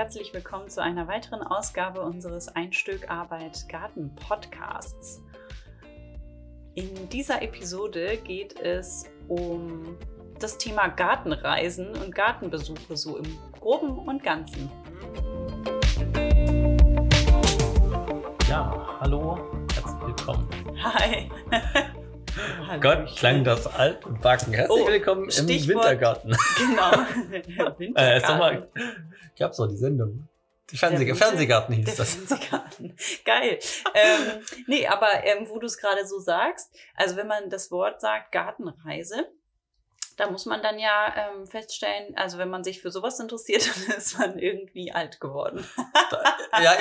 herzlich willkommen zu einer weiteren Ausgabe unseres Ein Stück Arbeit Garten Podcasts. In dieser Episode geht es um das Thema Gartenreisen und Gartenbesuche so im groben und ganzen. Ja, hallo, herzlich willkommen. Hi. Gott, klang das alt und backen. Herzlich oh, willkommen im Stichwort, Wintergarten. Genau. Wintergarten. Äh, Sommer gab es auch die Sendung. Die Fernseh Fernsehgarten hieß der das. Fernsehgarten. Geil. ähm, nee, aber ähm, wo du es gerade so sagst, also wenn man das Wort sagt, Gartenreise, da muss man dann ja ähm, feststellen, also wenn man sich für sowas interessiert, dann ist man irgendwie alt geworden. ja,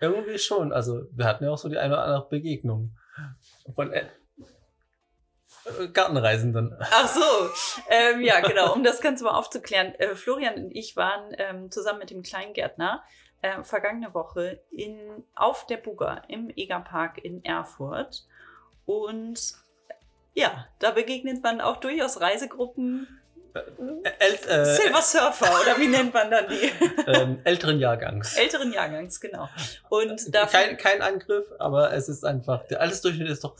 irgendwie schon. Also wir hatten ja auch so die eine oder andere Begegnung von äh, Gartenreisenden. Ach so, ähm, ja genau, um das Ganze mal aufzuklären. Äh, Florian und ich waren ähm, zusammen mit dem Kleingärtner äh, vergangene Woche in, auf der Buga im Egerpark in Erfurt und ja, da begegnet man auch durchaus Reisegruppen. Äl äh, Silver Surfer oder wie nennt man dann die? Ähm, älteren Jahrgangs. Älteren Jahrgangs, genau. Und kein, kein Angriff, aber es ist einfach, der Altersdurchschnitt ist doch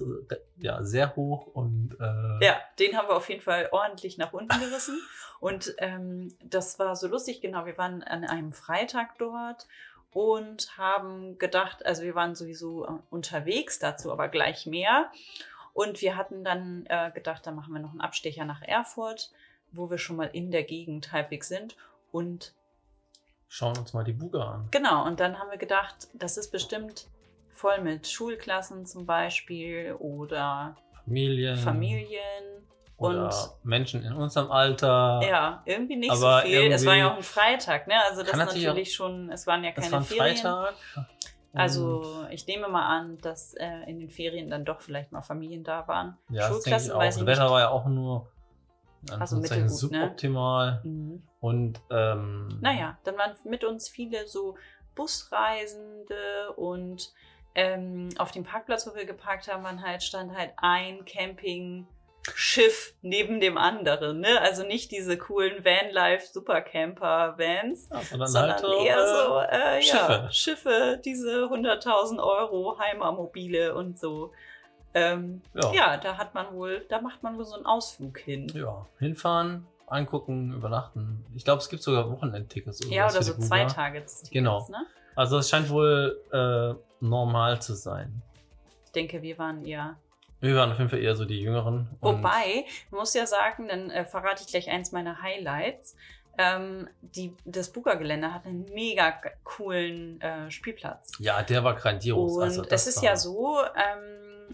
ja, sehr hoch und äh ja, den haben wir auf jeden Fall ordentlich nach unten gerissen. und ähm, das war so lustig, genau. Wir waren an einem Freitag dort und haben gedacht, also wir waren sowieso äh, unterwegs, dazu aber gleich mehr. Und wir hatten dann äh, gedacht, da machen wir noch einen Abstecher nach Erfurt, wo wir schon mal in der Gegend halbwegs sind und schauen uns mal die Buga an. Genau, und dann haben wir gedacht, das ist bestimmt voll mit Schulklassen zum Beispiel oder Familien. Familien. Oder und Menschen in unserem Alter. Ja, irgendwie nicht so viel. Es war ja auch ein Freitag, ne? Also das natürlich schon, es waren ja keine es war ein Ferien. Freitag. Also ich nehme mal an, dass äh, in den Ferien dann doch vielleicht mal Familien da waren. Ja, Schulklassen das, weiß ich Das Wetter war ja auch nur also mittelgut, ne? suboptimal. Ne? Mhm. Und ähm, naja, dann waren mit uns viele so Busreisende und ähm, auf dem Parkplatz, wo wir geparkt haben, waren halt, stand halt ein Camping. Schiff neben dem anderen, ne? Also nicht diese coolen Vanlife Supercamper Vans, ja, sondern, sondern halt, eher äh, so äh, Schiffe. Ja, Schiffe, diese 100.000 Euro Heimermobile und so. Ähm, ja. ja, da hat man wohl, da macht man wohl so einen Ausflug hin. Ja, hinfahren, angucken, übernachten. Ich glaube, es gibt sogar Wochenendtickets. Ja, oder so zwei Tage. Genau. Ne? Also es scheint wohl äh, normal zu sein. Ich denke, wir waren eher wir waren auf jeden Fall eher so die Jüngeren. Wobei, man muss ja sagen, dann äh, verrate ich gleich eins meiner Highlights. Ähm, die, das Buga-Gelände hat einen mega coolen äh, Spielplatz. Ja, der war grandios. Und also es ist ja so, ähm,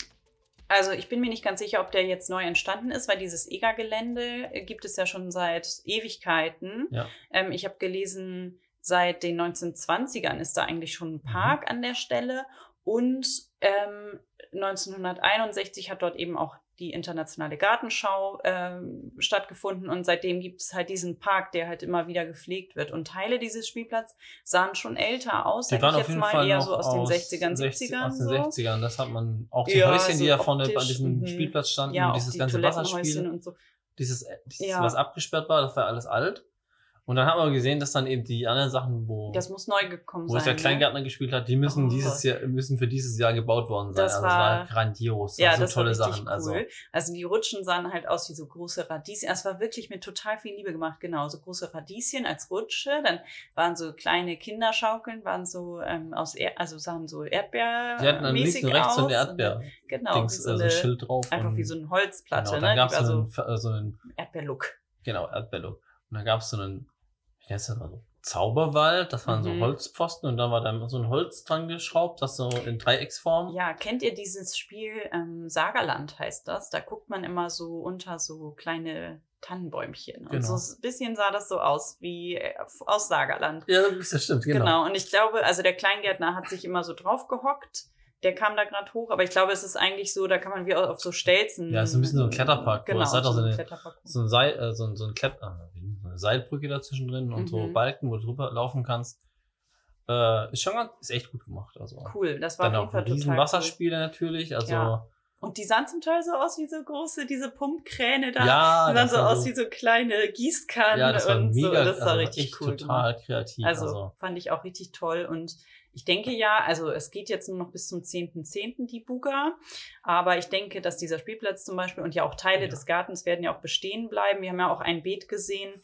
also ich bin mir nicht ganz sicher, ob der jetzt neu entstanden ist, weil dieses EGA-Gelände gibt es ja schon seit Ewigkeiten. Ja. Ähm, ich habe gelesen, seit den 1920ern ist da eigentlich schon ein mhm. Park mhm. an der Stelle. Und ähm, 1961 hat dort eben auch die internationale Gartenschau ähm, stattgefunden und seitdem gibt es halt diesen Park, der halt immer wieder gepflegt wird. Und Teile dieses Spielplatzes sahen schon älter aus, die waren ich jetzt mal Fall eher so aus, aus den 60ern, 60, 70ern. Aus den so. 60ern, das hat man auch die ja, Häuschen, die ja vorne bei diesem mh. Spielplatz standen, ja, dieses die ganze Wasserspiel. Und so. Dieses, dieses ja. was abgesperrt war, das war alles alt. Und dann haben wir gesehen, dass dann eben die anderen Sachen, wo, das muss neu gekommen wo sein, es der Kleingärtner ne? gespielt hat, die müssen oh. dieses Jahr, müssen für dieses Jahr gebaut worden sein. Das also war, das war grandios. Ja, das, das so tolle war Sachen. Cool. Also, also die Rutschen sahen halt aus wie so große Radieschen. Es war wirklich mit total viel Liebe gemacht, genau. So große Radieschen als Rutsche. Dann waren so kleine Kinderschaukeln, waren so ähm, aus er also sahen so Erdbeer. Die hatten links und rechts so eine Erdbeer. Genau, Dings, so, eine, Schild drauf. Einfach wie so eine Holzplatte, genau, ne? Dann gab es so, so einen, so einen Erdbeerlook. Genau, Erdbeerlook. Und dann gab es so einen das mal so? Zauberwald, das waren mhm. so Holzpfosten und da war dann so ein Holz dran geschraubt, das so in Dreiecksform. Ja, kennt ihr dieses Spiel ähm, Sagerland heißt das? Da guckt man immer so unter so kleine Tannenbäumchen. Und genau. so ein bisschen sah das so aus wie äh, aus Sagerland. Ja, das stimmt, genau. Genau, und ich glaube, also der Kleingärtner hat sich immer so drauf gehockt. Der kam da gerade hoch, aber ich glaube, es ist eigentlich so, da kann man wie auf so Stelzen. Ja, es ist ein bisschen so ein Kletterpark. Genau, es hat auch so, eine, so ein, Seil, äh, so ein, so ein Kletter, eine Seilbrücke dazwischen drin und mhm. so Balken, wo du drüber laufen kannst. Äh, ist schon ganz, ist echt gut gemacht. Also cool, das war dann auf jeden Fall total Wasserspiele cool. natürlich, also ja. Und die sahen zum Teil so aus wie so große, diese Pumpkräne da. Ja, die sahen so aus wie so kleine Gießkannen Ja, das war und so. mega, Das war also richtig cool. total gemacht. kreativ. Also, Also, fand ich auch richtig toll. Und ich denke ja, also es geht jetzt nur noch bis zum 10.10. die Buga. Aber ich denke, dass dieser Spielplatz zum Beispiel und ja auch Teile Ja. des Gartens werden ja auch bestehen bleiben. Wir haben ja auch ein Beet gesehen.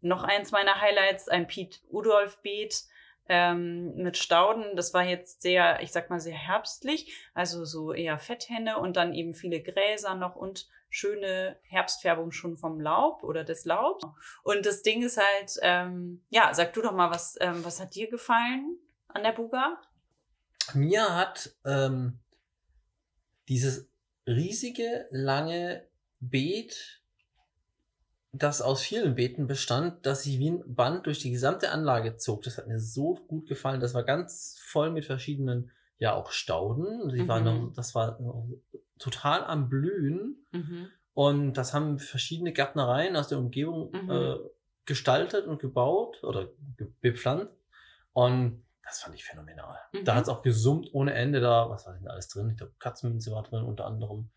Noch eins meiner Highlights, ein Piet Udolf Beet ähm, mit Stauden. Das war jetzt sehr, ich sag mal, sehr herbstlich. Also so eher Fetthenne und dann eben viele Gräser noch und schöne Herbstfärbung schon vom Laub oder des Laubs. Und das Ding ist halt, ähm, ja, sag du doch mal, was, ähm, was hat dir gefallen an der Buga? mir hat ähm, dieses riesige, lange Beet, das aus vielen Beeten bestand, das sich wie ein Band durch die gesamte Anlage zog. Das hat mir so gut gefallen. Das war ganz voll mit verschiedenen, ja auch Stauden. Die waren Mhm. noch, das war noch total am Blühen. Mhm. Und das haben verschiedene Gärtnereien aus der Umgebung Mhm. äh, gestaltet und gebaut oder bepflanzt. Und das fand ich phänomenal. Mhm. Da hat es auch gesummt ohne Ende. Da, was war denn da alles drin? Ich glaube, Katzenminze war drin, unter anderem.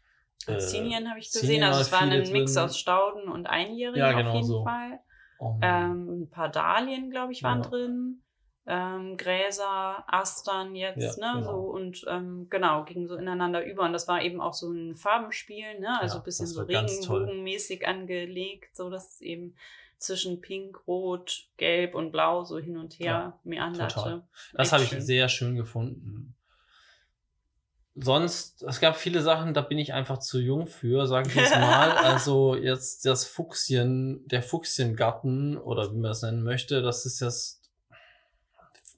Äh, Zinien habe ich gesehen. Also es war ein Mix drin. aus Stauden und Einjährigen Ja, auf genau jeden so. Fall. Und, Ähm, ein paar Dahlien, glaube ich, waren Ja. drin. Ähm, Gräser, Astern jetzt, Ja, ne? genau. So und ähm, genau, gingen so ineinander über. Und das war eben auch so ein Farbenspiel, ne? Also ein bisschen so regenbogenmäßig angelegt, so dass es eben zwischen Pink, Rot, Gelb und Blau so hin und her Ja, meanderte. total. das habe ich sehr schön gefunden. Sonst, es gab viele Sachen, da bin ich einfach zu jung für, sage ich jetzt mal. Also jetzt das Fuchschen, der Fuchschengarten oder wie man es nennen möchte, das ist jetzt.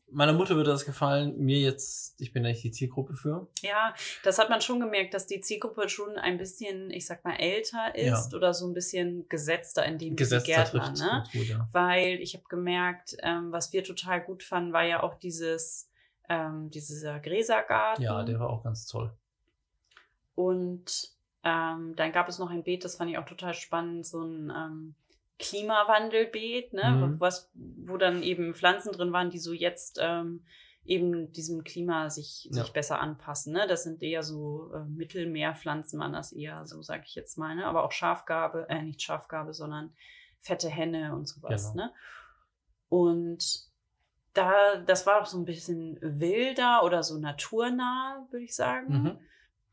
Meiner Mutter würde das gefallen, mir jetzt, ich bin da nicht die Zielgruppe für. Ja, das hat man schon gemerkt, dass die Zielgruppe schon ein bisschen, ich sag mal, älter ist oder so ein bisschen gesetzter in dem Gesetzter Gärtner, ne? gut, ja. Weil ich habe gemerkt, ähm, was wir total gut fanden, war ja auch dieses, ähm, dieser Gräsergarten. Ja, der war auch ganz toll. Und ähm, dann gab es noch ein Beet, das fand ich auch total spannend, so ein ähm, Klimawandelbeet, ne, Mhm. was, wo dann eben Pflanzen drin waren, die so jetzt ähm, eben diesem Klima sich, Ja. sich besser anpassen. Ne? Das sind eher so äh, Mittelmeerpflanzen, waren das eher, so sage ich jetzt mal, ne? aber auch Schafgabe, äh, nicht Schafgabe, sondern fette Henne und sowas. Genau. Ne? Und da, das war auch so ein bisschen wilder oder so naturnah, würde ich sagen.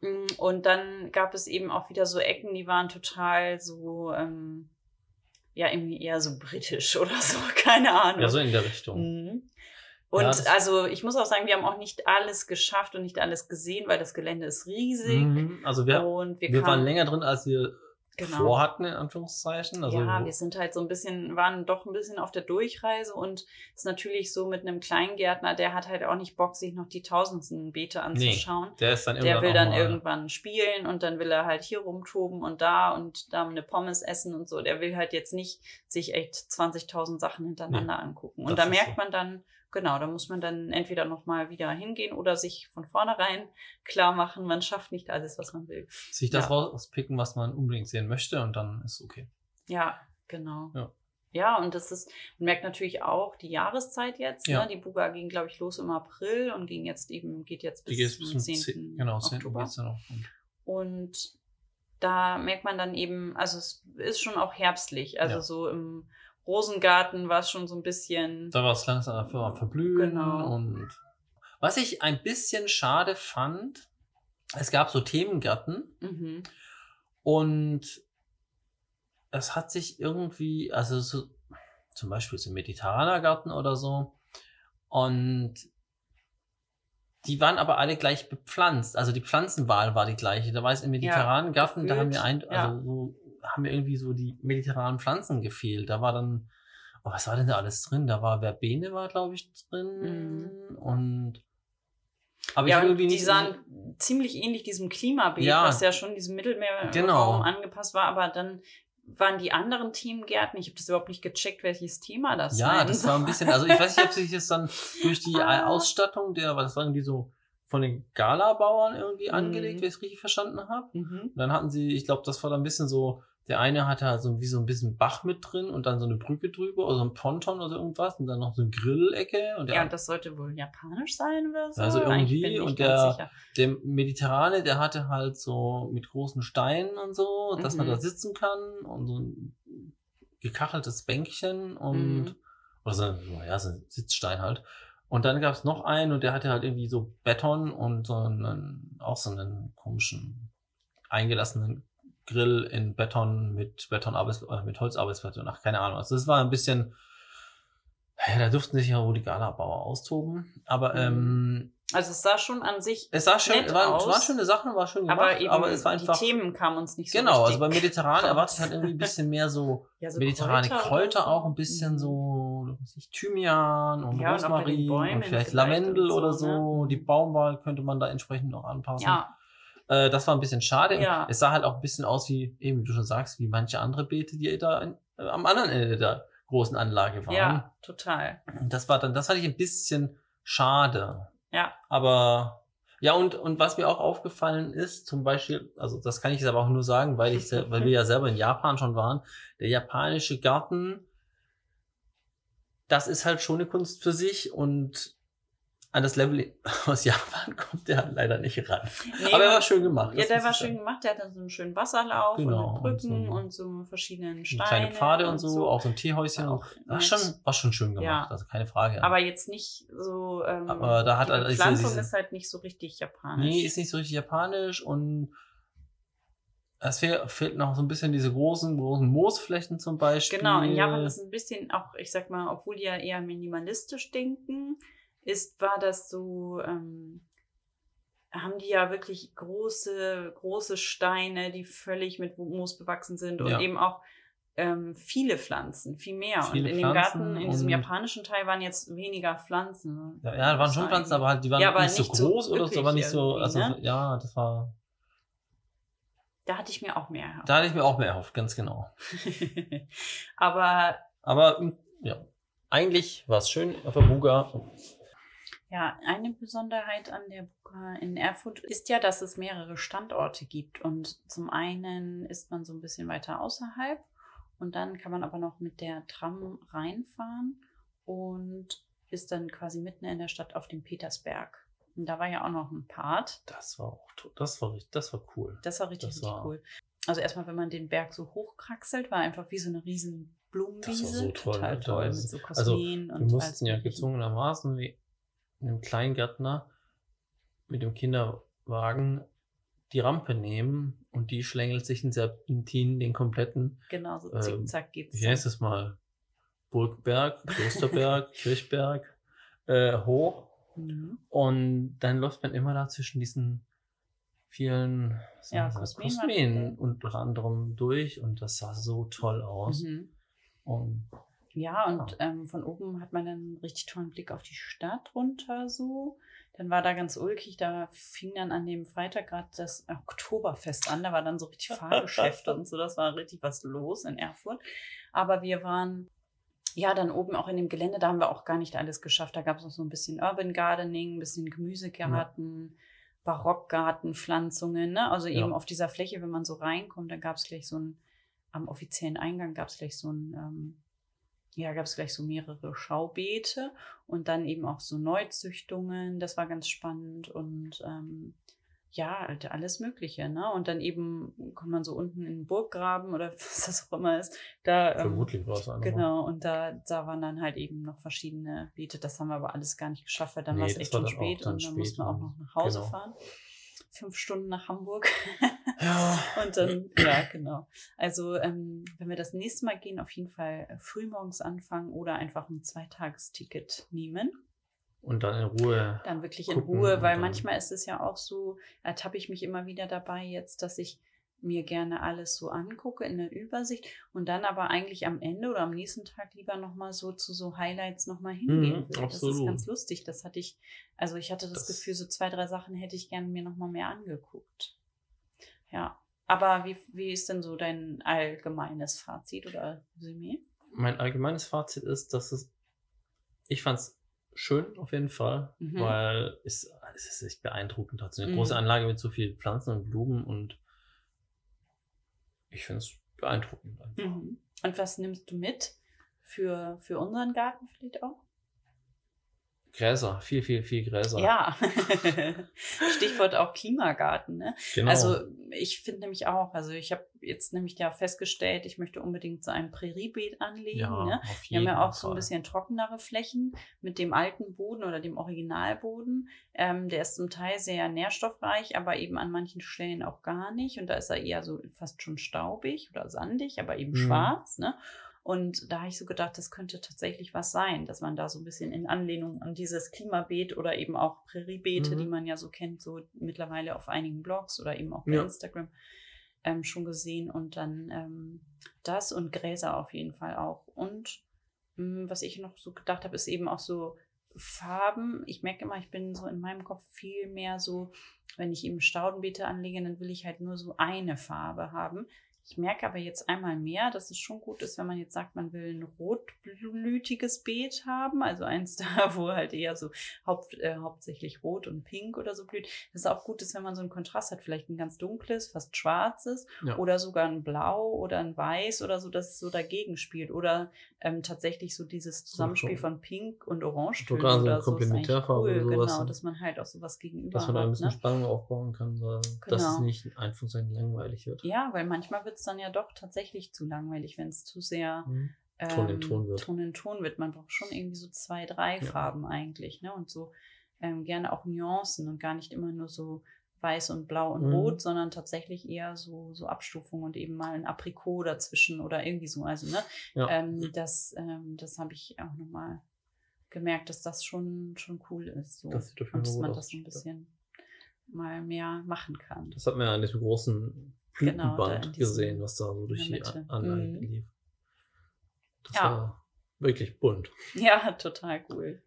Mhm. Mm, Und dann gab es eben auch wieder so Ecken, die waren total so, ähm, ja, irgendwie eher so britisch oder so, keine Ahnung. Ja, so in der Richtung. Mhm. Und Ja, also ich muss auch sagen, wir haben auch nicht alles geschafft und nicht alles gesehen, weil das Gelände ist riesig. Mhm. Also wir, Und wir, wir waren länger drin, als wir Genau. vorhatten, in Anführungszeichen. Also ja, wir sind halt so ein bisschen, waren doch ein bisschen auf der Durchreise und ist natürlich so mit einem Kleingärtner, der hat halt auch nicht Bock, sich noch die tausendsten Beete anzuschauen. der ist dann Der will dann mal, irgendwann spielen und dann will er halt hier rumtoben und da und da eine Pommes essen und so. Der will halt jetzt nicht sich echt 20.000 Sachen hintereinander angucken. Und da merkt so. man dann, genau, da muss man dann entweder nochmal wieder hingehen oder sich von vornherein klar machen, man schafft nicht alles, was man will. sich das Ja. rauspicken, was man unbedingt sehen möchte und dann ist okay. Ja, genau. Ja. Ja, und das ist, man merkt natürlich auch die Jahreszeit jetzt. Ja. Ne? Die Buga ging, glaube ich, los im April und ging jetzt eben, geht jetzt bis geht zum bis zum 10. 10. Genau, 10. Oktober. geht's dann auch. Und Und da merkt man dann eben, also es ist schon auch herbstlich. Also Ja. so im Rosengarten war es schon so ein bisschen. Da war es langsam am Verblühen Genau. und was ich ein bisschen schade fand, es gab so Themengärten Mhm. und es hat sich irgendwie, also so, zum Beispiel so ein mediterraner Garten oder so und die waren aber alle gleich bepflanzt. Also die Pflanzenwahl war die gleiche. Da war es im mediterranen Garten, da haben mir ein, gefühlt, ja. also so, haben mir irgendwie so die mediterranen Pflanzen gefehlt. Da war dann, oh, was war denn da alles drin? Da war Verbene war, glaube ich, drin und aber ja, und die nicht so- sahen ziemlich ähnlich diesem Klimabeet, Ja. was ja schon diesem Mittelmeerraum Genau. angepasst war, aber dann waren die anderen Themengärten, ich habe das überhaupt nicht gecheckt, welches Thema das Ja, sein das war ein bisschen, also ich weiß nicht, ob sich das dann durch die Ah. Ausstattung der, was waren die so von den Galabauern irgendwie Mhm. angelegt, wenn ich es richtig verstanden habe. Mhm. Dann hatten sie, ich glaube, das war dann ein bisschen so Der eine hatte halt so wie so ein bisschen Bach mit drin und dann so eine Brücke drüber oder so ein Ponton oder irgendwas und dann noch so eine Grillecke. Und der, Ja, und das sollte wohl japanisch sein oder so. Also irgendwie und der- der Mediterrane, der hatte halt so mit großen Steinen und so, dass man Mhm. da sitzen kann und so ein gekacheltes Bänkchen und Mhm. oder so, ja, so ein Sitzstein halt. Und dann gab es noch einen und der hatte halt irgendwie so Beton und so einen, auch so einen komischen eingelassenen Grill in Beton mit Betonarbeits äh, mit Holzarbeitsplatte. Ach, keine Ahnung. Also das war ein bisschen, ja, da durften sich ja wohl die Galabauer austoben. Aber Mhm. ähm, Also es sah schon an sich, es sah schön, Nett war, aus. war schöne Sachen, war schön gemacht, aber eben aber es war einfach. die Themen kamen uns nicht so genau, also beim Mediterran erwartet halt irgendwie ein bisschen mehr so ja, so mediterrane Kräuter, so. auch ein bisschen Mhm. so ich, Thymian und Ja, und Rosmarin Bäumen und vielleicht Lavendel und so, oder so. ne? Die Baumwahl könnte man da entsprechend noch anpassen. Ja, Äh, das war ein bisschen schade. Ja. Es sah halt auch ein bisschen aus wie, eben wie du schon sagst, wie manche andere Beete, die da in, äh, am anderen Ende der großen Anlage waren. ja, total. Das war dann, das fand ich ein bisschen schade. Ja. Aber ja, und, und was mir auch aufgefallen ist, zum Beispiel, also das kann ich jetzt aber auch nur sagen, weil ich, weil wir ja selber in Japan schon waren, der japanische Garten, das ist halt schon eine Kunst für sich und an das Level aus Japan kommt der leider nicht ran. Nee, aber er war schön gemacht. Ja, der war schön gemacht. Der hatte so einen schönen Wasserlauf Genau, und Brücken und und so so, ein- verschiedenen Steinen. Kleine Pfade und so, auch so ein Teehäuschen. Auch war, schon, war schon schön gemacht, Ja. also keine Frage. Aber jetzt nicht so. Ähm, Aber da hat die Bepflanzung diese- ist halt nicht so richtig japanisch. Nee, ist nicht so richtig japanisch und es fehl, fehlt noch so ein bisschen diese großen, großen Moosflächen zum Beispiel. Genau, in Japan ist ein bisschen auch, ich sag mal, obwohl die ja eher minimalistisch denken, ist, war das so, ähm, haben die ja wirklich große, große Steine, die völlig mit Moos bewachsen sind und Ja. eben auch ähm, viele Pflanzen, viel mehr. Viele und in dem Pflanzen Garten, in diesem japanischen Teil waren jetzt weniger Pflanzen. Ja, ja, da waren schon Pflanzen, aber halt, die waren Ja, nicht, so so groß oder so, aber nicht so, also, irgendwie, ja, das war, Da hatte ich mir auch mehr erhofft. da hatte ich mir auch mehr erhofft, ganz genau. aber Aber, ja, eigentlich war es schön auf der Buga. Ja, eine Besonderheit an der Buka in Erfurt ist ja, dass es mehrere Standorte gibt. Und zum einen ist man so ein bisschen weiter außerhalb und dann kann man aber noch mit der Tram reinfahren und ist dann quasi mitten in der Stadt auf dem Petersberg. Und da war ja auch noch ein Part. Das war auch, das war, richtig- das war cool. Das war richtig, Das richtig war- cool. Also erstmal, wenn man den Berg so hochkraxelt, war einfach wie so eine riesen Blumenwiese. Das war so toll, Total Alter. toll, mit Also- so also, Kosmeen und Wir mussten ja gezwungenermaßen wie einem Kleingärtner mit dem Kinderwagen die Rampe nehmen und die schlängelt sich in Serpentin den kompletten, Genau, so ähm, zickzack geht's. wie heißt das mal, Burgberg, Klosterberg, Kirchberg äh, hoch Mhm. und dann läuft man immer da zwischen diesen vielen Ja, Kosmeen unter anderem durch und das sah so toll aus. Mhm. Und Ja, und ähm, von oben hat man dann einen richtig tollen Blick auf die Stadt runter so. Dann war da ganz ulkig, da fing dann an dem Freitag gerade das Oktoberfest an. Da war dann so richtig Fahrgeschäfte und so. Das war richtig was los in Erfurt. Aber wir waren ja dann oben auch in dem Gelände, da haben wir auch gar nicht alles geschafft. Da gab es noch so ein bisschen Urban Gardening, ein bisschen Gemüsegarten, Barockgarten, Pflanzungen. Ne? Also eben Ja. auf dieser Fläche, wenn man so reinkommt, da gab es gleich so ein, am offiziellen Eingang gab es gleich so ein, ähm, ja, gab es gleich so mehrere Schaubeete und dann eben auch so Neuzüchtungen. Das war ganz spannend und ähm, ja, halt alles Mögliche. Ne? Und dann eben kommt man so unten in den Burggraben oder was das auch immer ist. Da, ähm, vermutlich war es einfach. Genau, und da, da waren dann halt eben noch verschiedene Beete. Das haben wir aber alles gar nicht geschafft, weil dann Nee, war es echt schon spät und dann spät mussten wir auch noch nach Hause genau. fahren. Fünf Stunden nach Hamburg. Ja. Und dann, ja, genau. Also, ähm, wenn wir das nächste Mal gehen, auf jeden Fall frühmorgens anfangen oder einfach ein Zweitagesticket nehmen. Und dann in Ruhe. Dann wirklich in Ruhe, weil manchmal ist es ja auch so, ertappe ich mich immer wieder dabei jetzt, dass ich mir gerne alles so angucke in der Übersicht und dann aber eigentlich am Ende oder am nächsten Tag lieber nochmal so zu so Highlights nochmal hingehen Mhm. Das ist ganz lustig. Das hatte ich, also ich hatte das, Das- Gefühl, so zwei, drei Sachen hätte ich gerne mir nochmal mehr angeguckt. Ja. Aber wie, wie ist denn so dein allgemeines Fazit oder Resümee? Mein allgemeines Fazit ist, dass es, ich fand es schön auf jeden Fall, Mhm. weil es, es ist echt beeindruckend. Hat so eine Mhm. große Anlage mit so vielen Pflanzen und Blumen und ich finde es beeindruckend. Mhm. Und was nimmst du mit für, für unseren Garten vielleicht auch? Gräser, viel, viel, viel Gräser. Ja, Stichwort auch Klimagarten. Ne? genau. Also ich finde nämlich auch, also ich habe jetzt nämlich ja festgestellt, ich möchte unbedingt so ein Präriebeet anlegen. ja, Ne? auf Wir haben jeden ja auch so ein Fall. bisschen trockenere Flächen mit dem alten Boden oder dem Originalboden. Ähm, der ist zum Teil sehr nährstoffreich, aber eben an manchen Stellen auch gar nicht. Und da ist er eher so fast schon staubig oder sandig, aber eben Mhm. schwarz. Ne? Und da habe ich so gedacht, das könnte tatsächlich was sein, dass man da so ein bisschen in Anlehnung an dieses Klimabeet oder eben auch Präriebeete, Mhm. die man ja so kennt, so mittlerweile auf einigen Blogs oder eben auch bei Ja. Instagram ähm, schon gesehen. Und dann ähm, das und Gräser auf jeden Fall auch. Und mh, was ich noch so gedacht habe, ist eben auch so Farben. Ich merke immer, ich bin so in meinem Kopf viel mehr so, wenn ich eben Staudenbeete anlege, dann will ich halt nur so eine Farbe haben. Ich merke aber jetzt einmal mehr, dass es schon gut ist, wenn man jetzt sagt, man will ein rotblütiges Beet haben, also eins da, wo halt eher so haupt, äh, hauptsächlich rot und pink oder so blüht. Das ist auch gut ist, wenn man so einen Kontrast hat, vielleicht ein ganz dunkles, fast schwarzes Ja. oder sogar ein Blau oder ein Weiß oder so, dass es so dagegen spielt. Oder ähm, tatsächlich so dieses Zusammenspiel von Pink und Orange Sogar so oder so. ist eigentlich cool, sowas, genau, ne? dass man halt auch sowas gegenüber dass man da ein hat. bisschen Ne? Spannung aufbauen kann, so, dass es Genau. nicht einfach so langweilig wird. Ja, weil manchmal wird es dann ja doch tatsächlich zu langweilig, wenn es zu sehr Mhm. Ton in ähm, Ton wird. Ton in Ton wird. Man braucht schon irgendwie so zwei, drei Ja. Farben eigentlich, ne? Und so ähm, gerne auch Nuancen und gar nicht immer nur so weiß und blau und Mhm. rot, sondern tatsächlich eher so, so Abstufungen und eben mal ein Aprikot dazwischen oder irgendwie so. Also, ne? Ja. Ähm, das ähm, das habe ich auch nochmal gemerkt, dass das schon, schon cool ist. So. Das und dass man das so ein bisschen mal mehr machen kann. Das hat man ja an diesem großen Blütenband diesem- gesehen, was da so durch die. Anlage Mhm. lief. Das Ja. war wirklich bunt. Ja, total cool.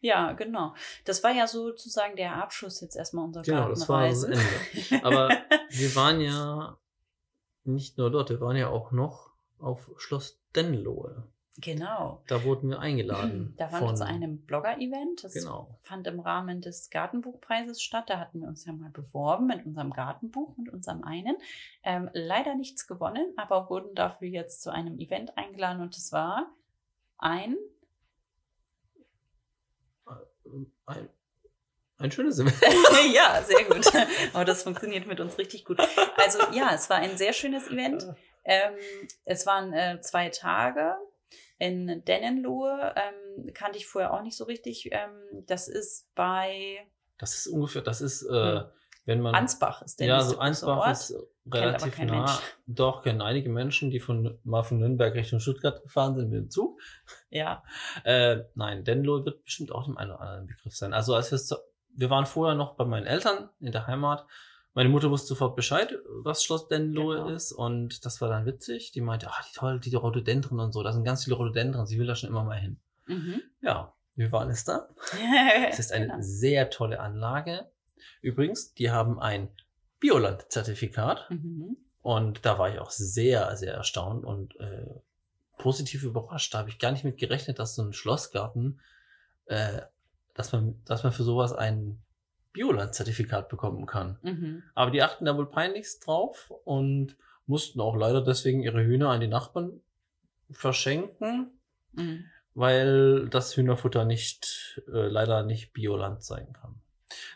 Ja, genau. Das war ja sozusagen der Abschluss jetzt erstmal unserer Genau, das war das Gartenreise. Ende. Aber wir waren ja nicht nur dort, wir waren ja auch noch auf Schloss Denlohe. Genau. Da wurden wir eingeladen. Da waren wir zu einem Blogger-Event. Das Genau. fand im Rahmen des Gartenbuchpreises statt. Da hatten wir uns ja mal beworben mit unserem Gartenbuch, mit unserem einen. Ähm, leider nichts gewonnen, aber wurden dafür jetzt zu einem Event eingeladen und es war ein Ein, ein schönes Event. ja, sehr gut. Aber das funktioniert mit uns richtig gut. Also ja, es war ein sehr schönes Event. Ähm, es waren äh, zwei Tage in Dennenlohe. Ähm, kannte ich vorher auch nicht so richtig. Ähm, das ist bei Das ist ungefähr, das ist, äh, Hm. wenn man. Ansbach. Ist der ja, so Ansbach Ort. ist relativ kein nah. Mensch. Doch, kennen einige Menschen, die von, mal von Nürnberg Richtung Stuttgart gefahren sind mit dem Zug. Ja, Äh, nein, Denlo wird bestimmt auch dem einen oder anderen Begriff sein. Also als wir wir waren vorher noch bei meinen Eltern in der Heimat. Meine Mutter wusste sofort Bescheid, was Schloss Denlohe Genau. ist und das war dann witzig. Die meinte, ah, die toll, die Rhododendren und so, da sind ganz viele Rhododendren, sie will da schon immer mal hin. mhm. Ja, wir waren es da. Es ist eine Genau. sehr tolle Anlage. Übrigens, die haben ein Bioland-Zertifikat Mhm. und da war ich auch sehr, sehr erstaunt und äh, positiv überrascht. Da habe ich gar nicht mit gerechnet, dass so ein Schlossgarten, äh, dass man, dass man für sowas ein Bioland-Zertifikat bekommen kann. Mhm. Aber die achten da wohl peinlichst drauf und mussten auch leider deswegen ihre Hühner an die Nachbarn verschenken, Mhm. weil das Hühnerfutter nicht, äh, leider nicht Bioland sein kann.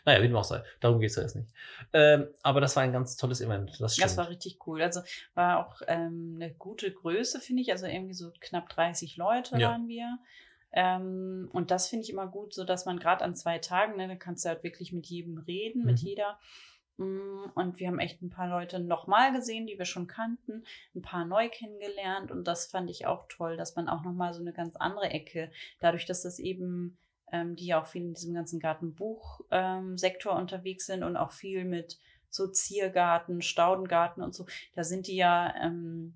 Naja, wie dem auch sei. Darum geht's ja jetzt nicht. Ähm, aber das war ein ganz tolles Event. Das stimmt. Das war richtig cool. Also war auch ähm, eine gute Größe, finde ich. Also irgendwie so knapp 30 Leute Ja. waren wir. Ähm, und das finde ich immer gut, so dass man gerade an zwei Tagen, ne, da kannst du halt wirklich mit jedem reden, mit Mhm. jeder. Mm, Und wir haben echt ein paar Leute nochmal gesehen, die wir schon kannten, ein paar neu kennengelernt. Und das fand ich auch toll, dass man auch nochmal so eine ganz andere Ecke, dadurch, dass das eben, ähm, die ja auch viel in diesem ganzen Gartenbuchsektor unterwegs sind und auch viel mit so Ziergarten, Staudengarten und so, da sind die ja, ähm,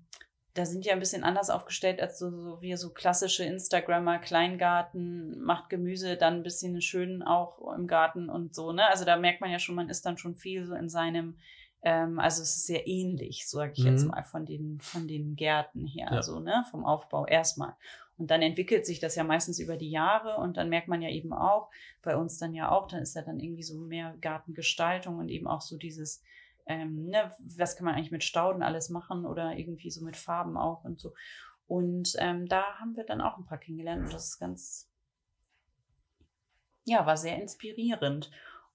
da sind ja ein bisschen anders aufgestellt als so, so wir so klassische Instagrammer, Kleingarten, macht Gemüse dann ein bisschen schön auch im Garten und so, ne? Also da merkt man ja schon, man ist dann schon viel so in seinem, ähm, also es ist sehr ähnlich, sage ich jetzt Mhm. mal, von den, von den Gärten her, Ja. so, ne? Vom Aufbau erstmal. Und dann entwickelt sich das ja meistens über die Jahre und dann merkt man ja eben auch, bei uns dann ja auch, dann ist ja dann irgendwie so mehr Gartengestaltung und eben auch so dieses, ähm, ne, was kann man eigentlich mit Stauden alles machen oder irgendwie so mit Farben auch und so. Und ähm, da haben wir dann auch ein paar kennengelernt und das ist ganz, ja, war sehr inspirierend.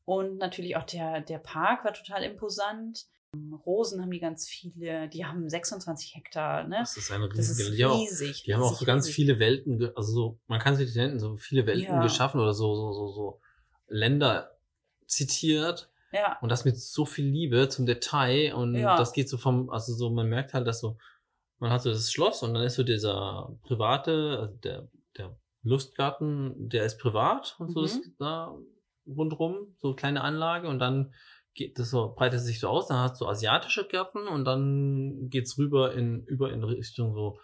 Und natürlich auch der, der Park war total imposant. Rosen haben die ganz viele, die haben 26 Hektar, ne? Das ist eine Das ist riesige, die auch- riesig. Die haben auch so ganz riesig. viele Welten, also so, man kann sich nicht nennen, so viele Welten Ja. geschaffen oder so, so, so, so Länder zitiert Ja, und das mit so viel Liebe zum Detail und Ja. das geht so vom, also so, man merkt halt, dass so, man hat so das Schloss und dann ist so dieser private, also der, der Lustgarten, der ist privat und so Mhm. ist da rundrum, so kleine Anlage und dann geht das so, breitet es sich so aus, dann hast du asiatische Gärten und dann geht's rüber in, über in Richtung so,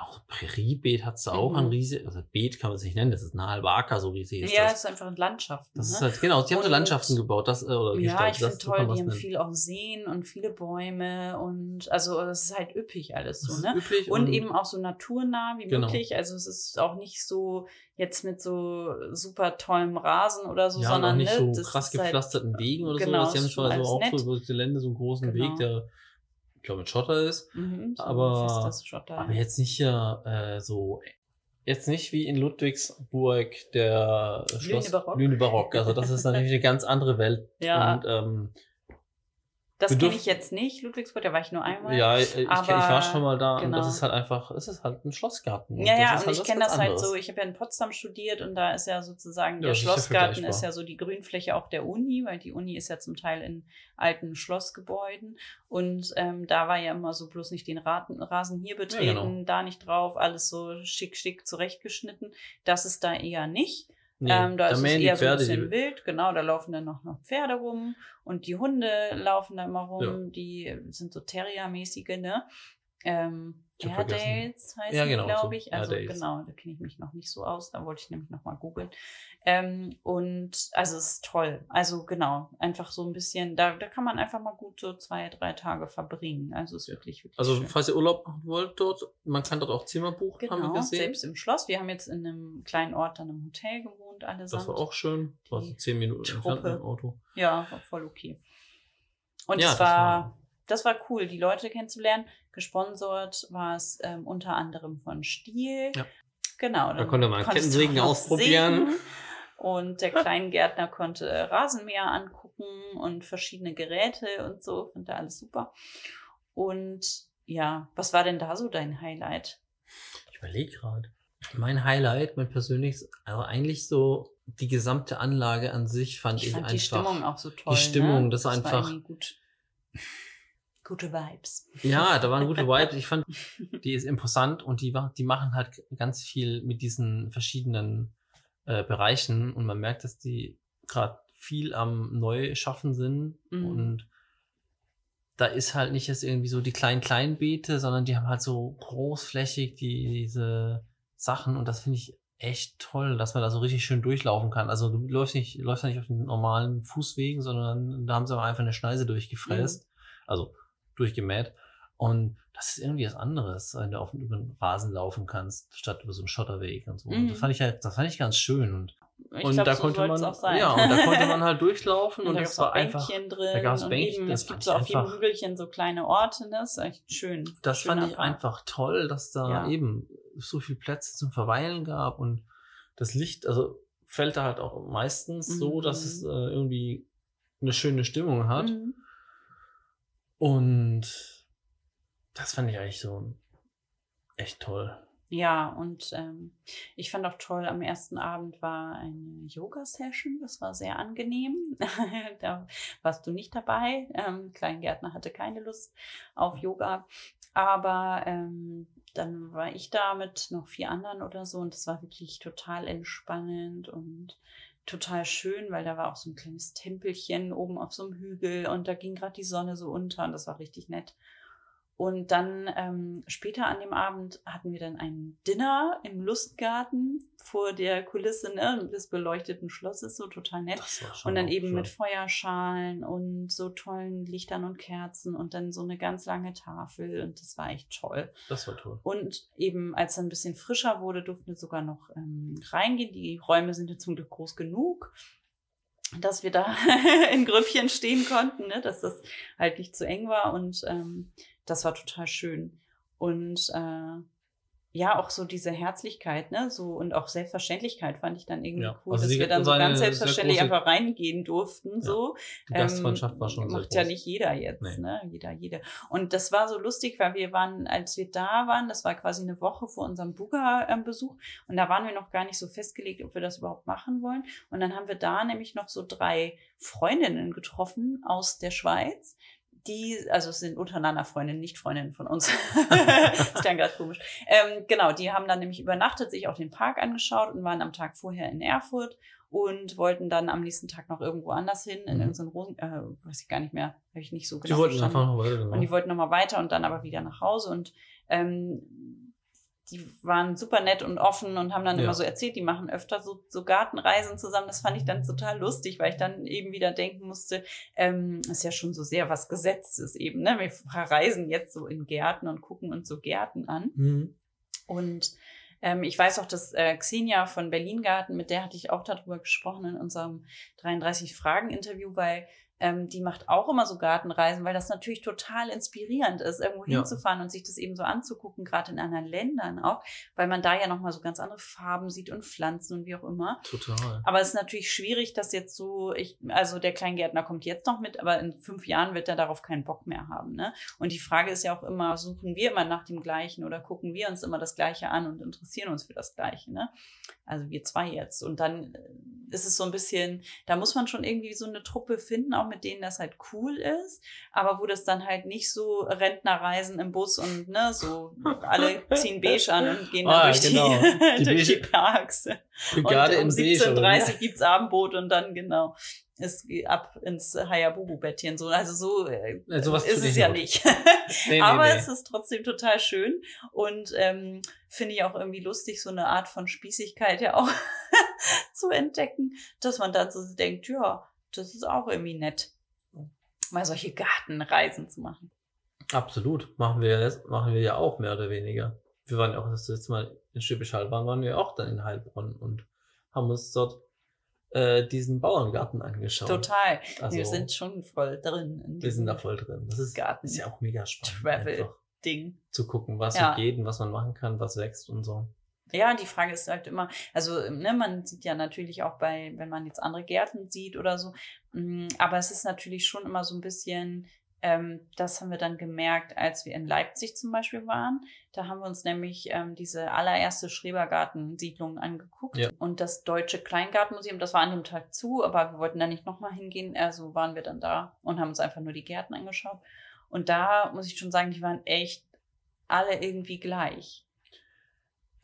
auch so Präriebeet hat's da auch Mhm. ein riesig, also Beet kann man es nicht nennen, das ist eine halbe Acker, so riesig ist ja, das. es ist einfach eine Landschaft. Das ne? ist halt, genau, die haben so Und- Landschaften gebaut, das, äh, oder Ja, ich das finde toll, die haben viel auch Seen und viele Bäume und also es ist halt üppig alles Das so, ne? üppig Und eben auch so naturnah wie Genau. möglich. Also es ist auch nicht so jetzt mit so super tollem Rasen oder so, ja, und sondern nicht ne, so das krass halt, gepflasterten Wegen oder genau, so. Die haben zwar schon so auch so über das Gelände so einen großen Genau. Weg, der, glaube, mit Schotter ist. mhm, so aber- Schotter. Aber jetzt nicht hier äh, so, jetzt nicht wie in Ludwigsburg der Schloss Lünebarock. Lünebarock. Also das ist natürlich eine ganz andere Welt. Ja. Und ähm, das kenne ich jetzt nicht, Ludwigsburg, da war ich nur einmal. ja, ich, ich, ich aber- war schon mal da und genau. das ist halt einfach, es ist halt ein Schlossgarten. Ja, ja, und halt ich kenne das halt anderes. so. Ich habe ja in Potsdam studiert und da ist ja sozusagen Ja, der das ist ja Schlossgarten ist ja so die Grünfläche auch der Uni, weil die Uni ist ja zum Teil in alten Schlossgebäuden und ähm, da war ja immer so bloß nicht den Raten, Rasen hier betreten, genau. da nicht drauf, alles so schick, schick zurechtgeschnitten. Das ist da eher nicht. Nee, ähm, da, ist es eher so ein bisschen wild, genau, da laufen dann noch, noch Pferde rum und die Hunde laufen da immer rum, Ja. die sind so Terrier-mäßige, ne? Ähm, Airedales heißen Ja, die, genau, glaube ich. Also Airedales. genau, da kenne ich mich noch nicht so aus, da wollte ich nämlich noch mal googeln. Ähm, und also es ist toll. Also genau, einfach so ein bisschen, da, da kann man einfach mal gut so zwei, drei Tage verbringen. Also es ist Ja. wirklich, wirklich also schön. falls ihr Urlaub machen wollt dort, man kann dort auch Zimmer buchen, haben wir Genau, gesehen. selbst im Schloss. Wir haben jetzt in einem kleinen Ort dann im Hotel gewohnt, allesamt. das war auch schön. War so Die zehn Minuten entfernt Truppe. mit dem Auto. Ja, war voll okay. Und Ja, es war- das war cool, die Leute kennenzulernen. Gesponsert war es ähm, unter anderem von Stiel. Ja. Genau. Da konnte man Kettensägen ausprobieren. Und der Kleingärtner konnte Rasenmäher angucken und verschiedene Geräte und so. Fand er alles super. Und ja, was war denn da so dein Highlight? Ich überlege gerade. Mein Highlight, mein persönliches, also eigentlich so die gesamte Anlage an sich fand ich, Ich fand einfach. die Stimmung auch so toll. Stimmung, ne? das war einfach- irgendwie gut. Gute Vibes. Ja, da waren gute Vibes. Ich fand, die ist imposant und die, die machen halt ganz viel mit diesen verschiedenen äh, Bereichen und man merkt, dass die gerade viel am Neuschaffen sind Mhm. und da ist halt nicht jetzt irgendwie so die kleinen Kleinbeete, sondern die haben halt so großflächig die, diese Sachen und das finde ich echt toll, dass man da so richtig schön durchlaufen kann. Also du läufst nicht, läufst ja nicht auf den normalen Fußwegen, sondern da haben sie einfach eine Schneise durchgefräst, also durchgemäht. Und das ist irgendwie was anderes, wenn du auf den Rasen laufen kannst, statt über so einen Schotterweg und so. Und Mhm. das fand ich halt, das fand ich ganz schön. Und, Ich und glaub, da so konnte man, auch sein. ja, und da konnte man halt durchlaufen Und und, da das war einfach, drin. da gab's und Bänkchen, es gibt so auf jedem Hügelchen so kleine Orte, ne? Das ist echt schön. das fand ich Park. einfach toll, dass da Ja. eben so viel Plätze zum Verweilen gab und das Licht, also fällt da halt auch meistens so, dass Mhm. es äh, irgendwie eine schöne Stimmung hat. Mhm. Und das fand ich eigentlich so echt toll. Ja, und ähm, ich fand auch toll, am ersten Abend war eine Yoga-Session. Das war sehr angenehm. da warst du nicht dabei. Ähm, Kleingärtner hatte keine Lust auf Yoga. Aber ähm, dann war ich da mit noch vier anderen oder so und das war wirklich total entspannend und total schön, weil da war auch so ein kleines Tempelchen oben auf so einem Hügel und da ging gerade die Sonne so unter und das war richtig nett. Und dann ähm, später an dem Abend hatten wir dann ein Dinner im Lustgarten vor der Kulisse ne, des beleuchteten Schlosses, so total nett. Und dann eben schön. mit Feuerschalen und so tollen Lichtern und Kerzen und dann so eine ganz lange Tafel und das war echt toll. Das war toll. Und eben als es ein bisschen frischer wurde, durften wir sogar noch ähm, reingehen. Die Räume sind ja zum Glück groß genug. Dass wir da in Grüppchen stehen konnten, ne? dass das halt nicht zu eng war und ähm, das war total schön. Und äh, ja, auch so diese Herzlichkeit, ne, so und auch Selbstverständlichkeit fand ich dann irgendwie Ja, cool, also dass wir dann so ganz selbstverständlich einfach reingehen durften, so. Die Gastfreundschaft war schon Macht ja nicht jeder jetzt, Nee. ne, jeder, jede. Und das war so lustig, weil wir waren, als wir da waren, das war quasi eine Woche vor unserem Buga-Besuch und da waren wir noch gar nicht so festgelegt, ob wir das überhaupt machen wollen. Und dann haben wir da nämlich noch so drei Freundinnen getroffen aus der Schweiz, die, also es sind untereinander Freundinnen, nicht Freundinnen von uns. ist dann gerade komisch. Ähm, genau, die haben dann nämlich übernachtet, sich auch den Park angeschaut und waren am Tag vorher in Erfurt und wollten dann am nächsten Tag noch irgendwo anders hin, in Mhm. irgendeinen Rosen, äh, weiß ich gar nicht mehr, habe ich nicht so genau Die wollten verstanden. einfach noch weiter. Genau. Und die wollten nochmal weiter und dann aber wieder nach Hause. Und ähm, die waren super nett und offen und haben dann Ja. immer so erzählt, die machen öfter so, so Gartenreisen zusammen. Das fand ich dann total lustig, weil ich dann eben wieder denken musste, ähm, ist ja schon so sehr was Gesetztes eben. Ne? Wir verreisen jetzt so in Gärten und gucken uns so Gärten an. Mhm. Und ähm, ich weiß auch, dass äh, Xenia von Berlin Garten, mit der hatte ich auch darüber gesprochen in unserem 33-Fragen-Interview, weil ähm, die macht auch immer so Gartenreisen, weil das natürlich total inspirierend ist, irgendwo Ja. hinzufahren und sich das eben so anzugucken, gerade in anderen Ländern auch, weil man da ja nochmal so ganz andere Farben sieht und Pflanzen und wie auch immer. Total. Aber es ist natürlich schwierig, dass jetzt so, ich, also der Kleingärtner kommt jetzt noch mit, aber in fünf Jahren wird er darauf keinen Bock mehr haben. Ne? Und die Frage ist ja auch immer, suchen wir immer nach dem Gleichen oder gucken wir uns immer das Gleiche an und interessieren uns für das Gleiche. Ne? Also wir zwei jetzt. Und dann äh, ist es so ein bisschen, da muss man schon irgendwie so eine Truppe finden, auch mit denen das halt cool ist, aber wo das dann halt nicht so Rentnerreisen im Bus und ne, so alle ziehen beige an und gehen dann Ah, durch, genau. die, Die durch die Parks. Brigade und um in Beige. oder 17.30 wie? Uhr gibt's Abendbrot und dann genau ist ab ins Hayabubu-Bettchen. So, also so äh, sowas ist es ja Not. nicht. Nee, nee, Aber nee. es ist trotzdem total schön und ähm, finde ich auch irgendwie lustig, so eine Art von Spießigkeit ja auch zu entdecken, dass man dann so denkt, ja, das ist auch irgendwie nett, mal solche Gartenreisen zu machen. Absolut. Machen wir, jetzt- machen wir ja auch mehr oder weniger. Wir waren ja auch das letzte Mal in Schwäbisch Hall, waren, waren wir auch dann in Heilbronn und haben uns dort äh, diesen Bauerngarten angeschaut. Total. Also, wir sind schon voll drin in wir sind da voll drin. Das ist, Garten. ist ja auch mega spannend. Travel. Einfach Ding. zu gucken, was Ja. so geht und was man machen kann, was wächst und so. Ja, die Frage ist halt immer, also ne, man sieht ja natürlich auch bei, wenn man jetzt andere Gärten sieht oder so, mh, aber es ist natürlich schon immer so ein bisschen, ähm, das haben wir dann gemerkt, als wir in Leipzig zum Beispiel waren. Da haben wir uns nämlich ähm, diese allererste Schrebergartensiedlung angeguckt Ja. und das Deutsche Kleingartenmuseum, das war an dem Tag zu, aber wir wollten da nicht nochmal hingehen, also waren wir dann da und haben uns einfach nur die Gärten angeschaut. Und da muss ich schon sagen, die waren echt alle irgendwie gleich.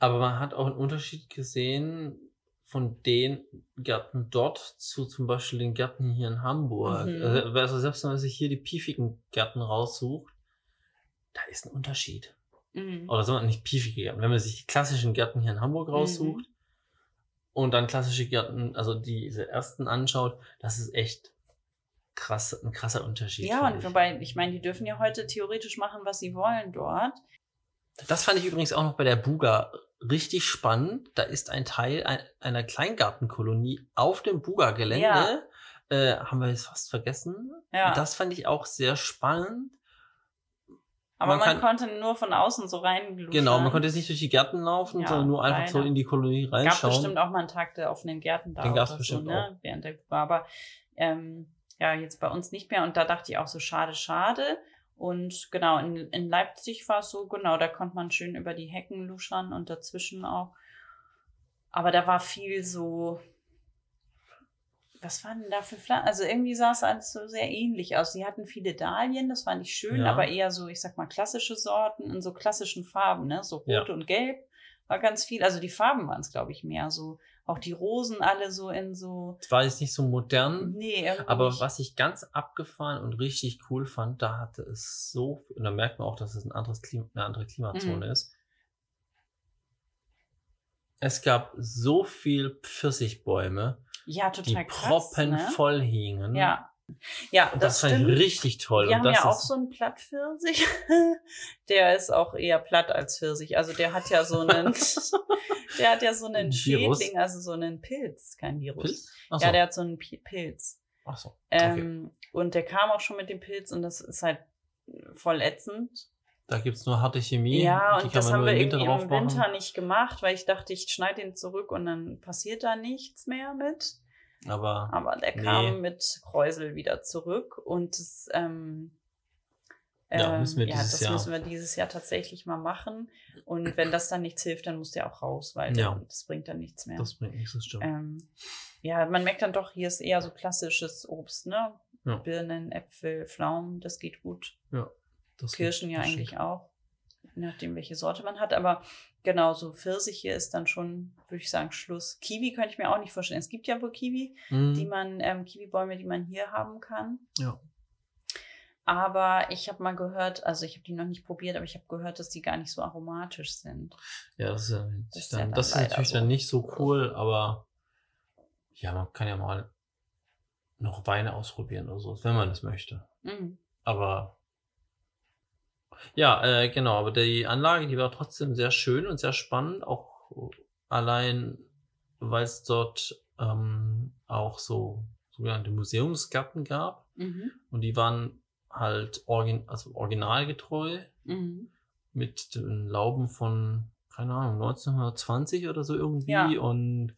Aber man hat auch einen Unterschied gesehen von den Gärten dort zu zum Beispiel den Gärten hier in Hamburg. Mhm. Also, selbst wenn man sich hier die piefigen Gärten raussucht, da ist ein Unterschied. Mhm. Oder sagen wir nicht piefige Gärten. Wenn man sich die klassischen Gärten hier in Hamburg Mhm. raussucht und dann klassische Gärten, also diese ersten anschaut, das ist echt krass, ein krasser Unterschied. Ja, und wobei, ich meine, die dürfen ja heute theoretisch machen, was sie wollen dort. Das fand ich übrigens auch noch bei der Buga richtig spannend. Da ist ein Teil ein, einer Kleingartenkolonie auf dem Buga-Gelände. Ja. Äh, haben wir jetzt fast vergessen. Ja. Das fand ich auch sehr spannend. Aber man man, kann- konnte nur von außen so rein. Genau, man konnte jetzt nicht durch die Gärten laufen, Ja, sondern nur einfach so leider. in die Kolonie gab reinschauen. bestimmt auch mal einen Tag der offenen Gärten da. Den gab's oder bestimmt so, ne? Während der war. Aber ähm, ja, jetzt bei uns nicht mehr. Und da dachte ich auch so, schade, schade. Und genau, in, in Leipzig war es so, genau, da konnte man schön über die Hecken luschern und dazwischen auch. Aber da war viel so. Was waren denn da für Pflanzen? Also irgendwie sah es alles so sehr ähnlich aus. Sie hatten viele Dahlien, das fand ich schön, Ja. aber eher so, ich sag mal, klassische Sorten in so klassischen Farben, ne? So rot Ja. und gelb war ganz viel. Also die Farben waren es, glaube ich, mehr. So auch die Rosen alle so in so. Es war jetzt nicht so modern, Nee, irgendwie aber nicht. was ich ganz abgefahren und richtig cool fand, da hatte es so, und da merkt man auch, dass es ein anderes Klima, eine andere Klimazone Mhm. ist. Es gab so viel Pfirsichbäume, Ja, die krass. proppenvoll ne? hingen. Ja, Ja, Und das, das, fand stimmt. ich richtig toll. Wir und haben das ja auch so einen Plattpfirsich. der ist auch eher platt als Pfirsich. Also der hat ja so einen, der hat ja so einen Virus? Schädling, also so einen Pilz, kein Virus. Pilz? Achso. Ja, der hat so einen Pi- Pilz. Achso. Okay. Ähm, Und der kam auch schon mit dem Pilz und das ist halt voll ätzend. Da gibt's nur harte Chemie. Ja, und das haben wir im Winter im. Winter nicht gemacht, weil ich dachte, ich schneide ihn zurück und dann passiert da nichts mehr mit. Aber Aber der Nee. kam mit Kräusel wieder zurück und das, ähm, Ja, ähm, müssen wir ja, dieses das Jahr. müssen wir dieses Jahr tatsächlich mal machen. Und wenn das dann nichts hilft, dann muss der auch raus, weil Ja. dann, das bringt dann nichts mehr. das bringt nichts, das stimmt. Ähm, ja, man merkt dann doch, hier ist eher so klassisches Obst, ne? Ja. Birnen, Äpfel, Pflaumen, das geht gut. Das Kirschen ja eigentlich auch, nachdem, welche Sorte man hat. Aber genau, so Pfirsich hier ist dann schon, würde ich sagen, Schluss. Kiwi könnte ich mir auch nicht vorstellen. Es gibt ja wohl Kiwi, Mhm. die man, ähm, Kiwibäume, die man hier haben kann. Ja. Aber ich habe mal gehört, also ich habe die noch nicht probiert, aber ich habe gehört, dass die gar nicht so aromatisch sind. Ja, das ist, ja, Das dann, ja dann das ist natürlich so. dann nicht so cool, aber ja, man kann ja mal noch Weine ausprobieren oder so, wenn man das möchte. Mhm. Aber ja, äh, genau, aber die Anlage, die war trotzdem sehr schön und sehr spannend, auch allein, weil es dort ähm, auch so sogenannte Museumsgärten gab Mhm. und die waren halt origin also originalgetreu Mhm. mit den Lauben von, keine Ahnung, 1920 oder so irgendwie Ja. und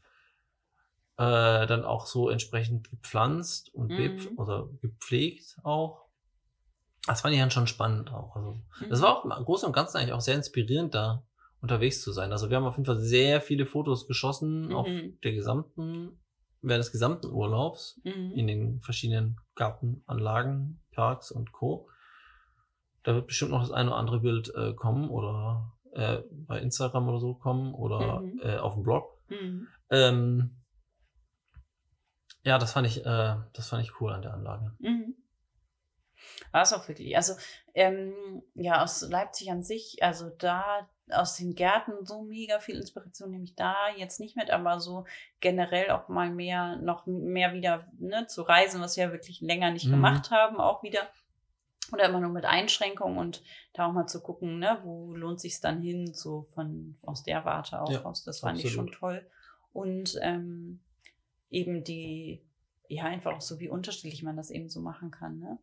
äh, dann auch so entsprechend gepflanzt und Mhm. oder gepflegt auch. Das fand ich dann schon spannend auch. Also, das Mhm. war auch im Großen und Ganzen eigentlich auch sehr inspirierend, da unterwegs zu sein. Also wir haben auf jeden Fall sehr viele Fotos geschossen auf Mhm. der gesamten, während des gesamten Urlaubs Mhm. in den verschiedenen Gartenanlagen, Parks und Co. Da wird bestimmt noch das eine oder andere Bild äh, kommen oder äh, bei Instagram oder so kommen oder Mhm. äh, auf dem Blog. Mhm. Ähm, ja, das fand ich, äh, das fand ich cool an der Anlage. War es auch wirklich. Also, ähm, ja, aus Leipzig an sich, also da aus den Gärten so mega viel Inspiration nehme ich da jetzt nicht mit, aber so generell auch mal mehr, noch mehr wieder ne, zu reisen, was wir ja wirklich länger nicht Mhm. gemacht haben, auch wieder. Oder immer nur mit Einschränkungen und da auch mal zu gucken, ne, wo lohnt sich dann hin, so von aus der Warte auch Ja, aus. Das fand ich schon absolut. toll. Und ähm, eben die, ja, einfach auch so, wie unterschiedlich man das eben so machen kann, ne?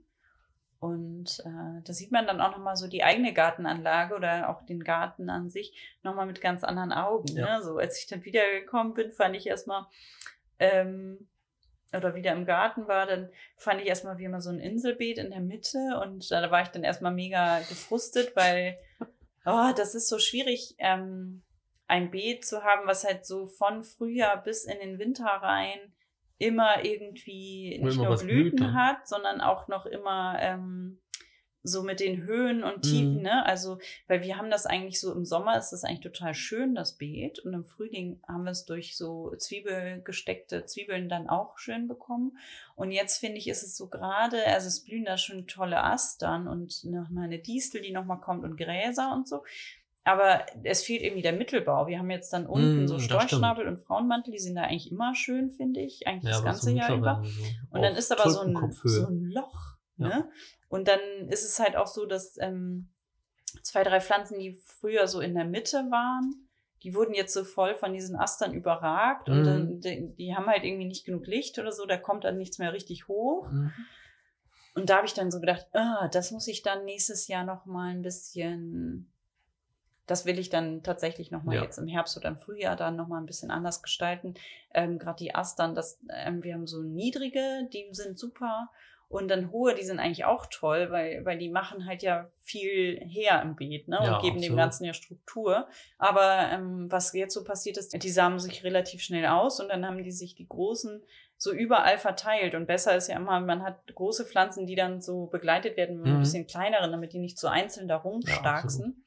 Und äh, da sieht man dann auch nochmal so die eigene Gartenanlage oder auch den Garten an sich nochmal mit ganz anderen Augen. Ja. Ne? So, als ich dann wiedergekommen bin, fand ich erstmal, ähm, oder wieder im Garten war, dann fand ich erstmal wie immer so ein Inselbeet in der Mitte und da war ich dann erstmal mega gefrustet, weil oh, das ist so schwierig, ähm, ein Beet zu haben, was halt so von Frühjahr bis in den Winter rein immer irgendwie nicht immer nur blüht, Blüten ne? hat, sondern auch noch immer ähm, so mit den Höhen und Tiefen, Mhm. ne? Also, weil wir haben das eigentlich so im Sommer ist das eigentlich total schön, das Beet. Und im Frühling haben wir es durch so Zwiebelgesteckte Zwiebeln dann auch schön bekommen. Und jetzt finde ich, ist es so gerade, also es blühen da schon tolle Astern und noch mal eine Distel, die nochmal kommt und Gräser und so. Aber es fehlt irgendwie der Mittelbau. Wir haben jetzt dann unten Mm, so das Storchschnabel und Frauenmantel, die sind da eigentlich immer schön, finde ich. Eigentlich das aber ganze so Jahr über. so Und dann ist aber so ein, so ein Loch. Ja. Ne? Und dann ist es halt auch so, dass ähm, zwei, drei Pflanzen, die früher so in der Mitte waren, die wurden jetzt so voll von diesen Astern überragt und Mhm. dann, die, die haben halt irgendwie nicht genug Licht oder so, da kommt dann nichts mehr richtig hoch. Mhm. Und da habe ich dann so gedacht, ah, das muss ich dann nächstes Jahr noch mal ein bisschen, das will ich dann tatsächlich noch mal Ja. jetzt im Herbst oder im Frühjahr dann noch mal ein bisschen anders gestalten. Ähm, Gerade die Astern, das, ähm, wir haben so niedrige, die sind super. Und dann hohe, die sind eigentlich auch toll, weil, weil die machen halt ja viel her im Beet ne? und Ja, geben dem absolut. Ganzen ja Struktur. Aber ähm, was jetzt so passiert ist, die samen sich relativ schnell aus und dann haben die sich die großen so überall verteilt. Und besser ist ja immer, man hat große Pflanzen, die dann so begleitet werden mit ein Mhm. bisschen kleineren, damit die nicht so einzeln da rumstarksen.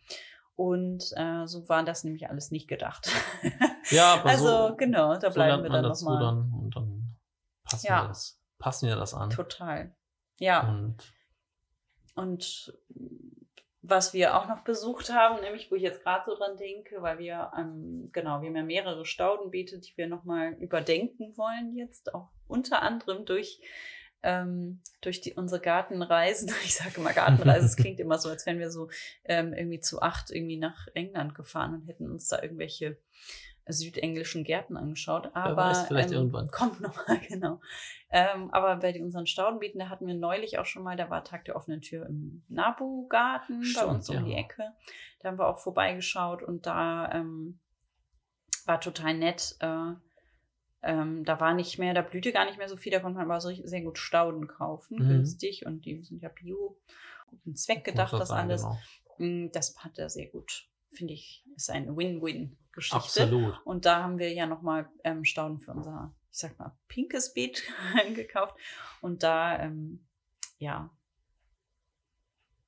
Und äh, so war das nämlich alles nicht gedacht. Ja, aber also so, genau, da so bleiben wir dann nochmal. dann und dann passen, Ja. wir das, passen wir das an. Total. Ja. Und Und was wir auch noch besucht haben, nämlich wo ich jetzt gerade so dran denke, weil wir, ähm, genau, wir haben ja mehrere Staudenbeete, die wir nochmal überdenken wollen jetzt, auch unter anderem durch ähm, durch die, unsere Gartenreisen. Ich sage immer Gartenreise, es klingt immer so, als wären wir so ähm, irgendwie zu acht irgendwie nach England gefahren und hätten uns da irgendwelche südenglischen Gärten angeschaut. Aber weiß, vielleicht ähm, irgendwann. kommt nochmal, genau. Ähm, aber bei unseren Staudenbeeten, da hatten wir neulich auch schon mal, da war Tag der offenen Tür im Nabu-Garten bei uns um ja. die Ecke. Da haben wir auch vorbeigeschaut und da ähm, war total nett. Äh, ähm, da war nicht mehr, da blühte gar nicht mehr so viel, da konnte man aber so sehr gut Stauden kaufen, Mhm. günstig und die sind ja bio, guten Zweck gedacht, das sagen, alles. genau. Mm, Das hat er sehr gut, finde ich, ist eine Win-Win-Geschichte. Absolut. Und da haben wir ja nochmal ähm, Stauden für unser, ich sag mal, pinkes Beet gekauft. Und da, ähm, ja,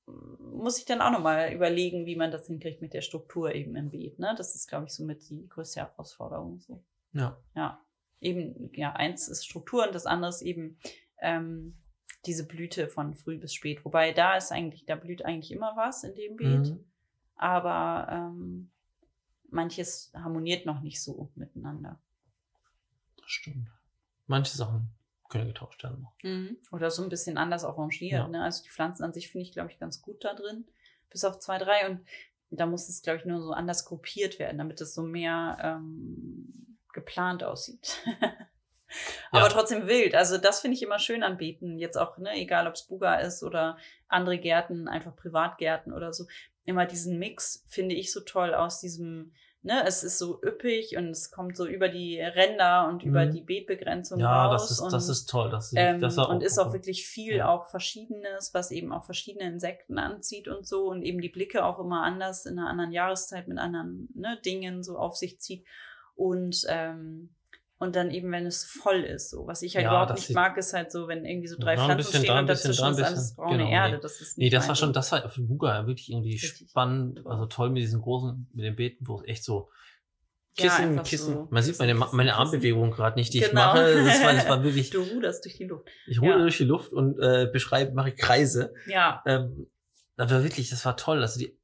muss ich dann auch nochmal überlegen, wie man das hinkriegt mit der Struktur eben im Beet. Ne? Das ist, glaube ich, somit die größte Herausforderung. So. Ja. Ja, eben, ja, eins ist Struktur und das andere ist eben ähm, diese Blüte von früh bis spät. Wobei da ist eigentlich, da blüht eigentlich immer was in dem Beet, Mhm. aber ähm, manches harmoniert noch nicht so miteinander. Das stimmt. Manche Sachen können getauscht werden. noch. Oder so ein bisschen anders arrangiert. Ja. Ne? Also die Pflanzen an sich finde ich, glaube ich, ganz gut da drin. Bis auf zwei, drei. Und da muss es, glaube ich, nur so anders gruppiert werden, damit es so mehr ähm, geplant aussieht. Aber Ja. trotzdem wild. Also das finde ich immer schön an Beeten. Jetzt auch, ne, egal ob es Buga ist oder andere Gärten, einfach Privatgärten oder so. Immer diesen Mix finde ich so toll aus diesem, ne, es ist so üppig und es kommt so über die Ränder und über Mhm. die Beetbegrenzung Ja, raus. das ist, und das ist toll. Das, ist- ähm, das war und ist auch wirklich viel Ja. auch Verschiedenes, was eben auch verschiedene Insekten anzieht und so und eben die Blicke auch immer anders in einer anderen Jahreszeit mit anderen ne, Dingen so auf sich zieht und ähm, und dann eben, wenn es voll ist, so. Was ich halt Ja, überhaupt nicht mag, ist halt so, wenn irgendwie so drei Ja, Pflanzen bisschen stehen da, und dazwischen da, ist alles braune genau, Erde. nee. Das ist Nee, nicht das war schon, das war für Buga ja wirklich irgendwie Richtig. spannend, also toll mit diesen großen, mit den Beeten, wo es echt so Ja, Kissen, einfach Kissen. so. Man sieht meine, meine. Armbewegung gerade nicht, die ich Genau. mache. Das war, das war wirklich, Du ruderst durch die Luft. ich ruhe Ja. durch die Luft und äh, beschreibe, mache Kreise. Ja, Ähm, das war wirklich, das war toll. Also die,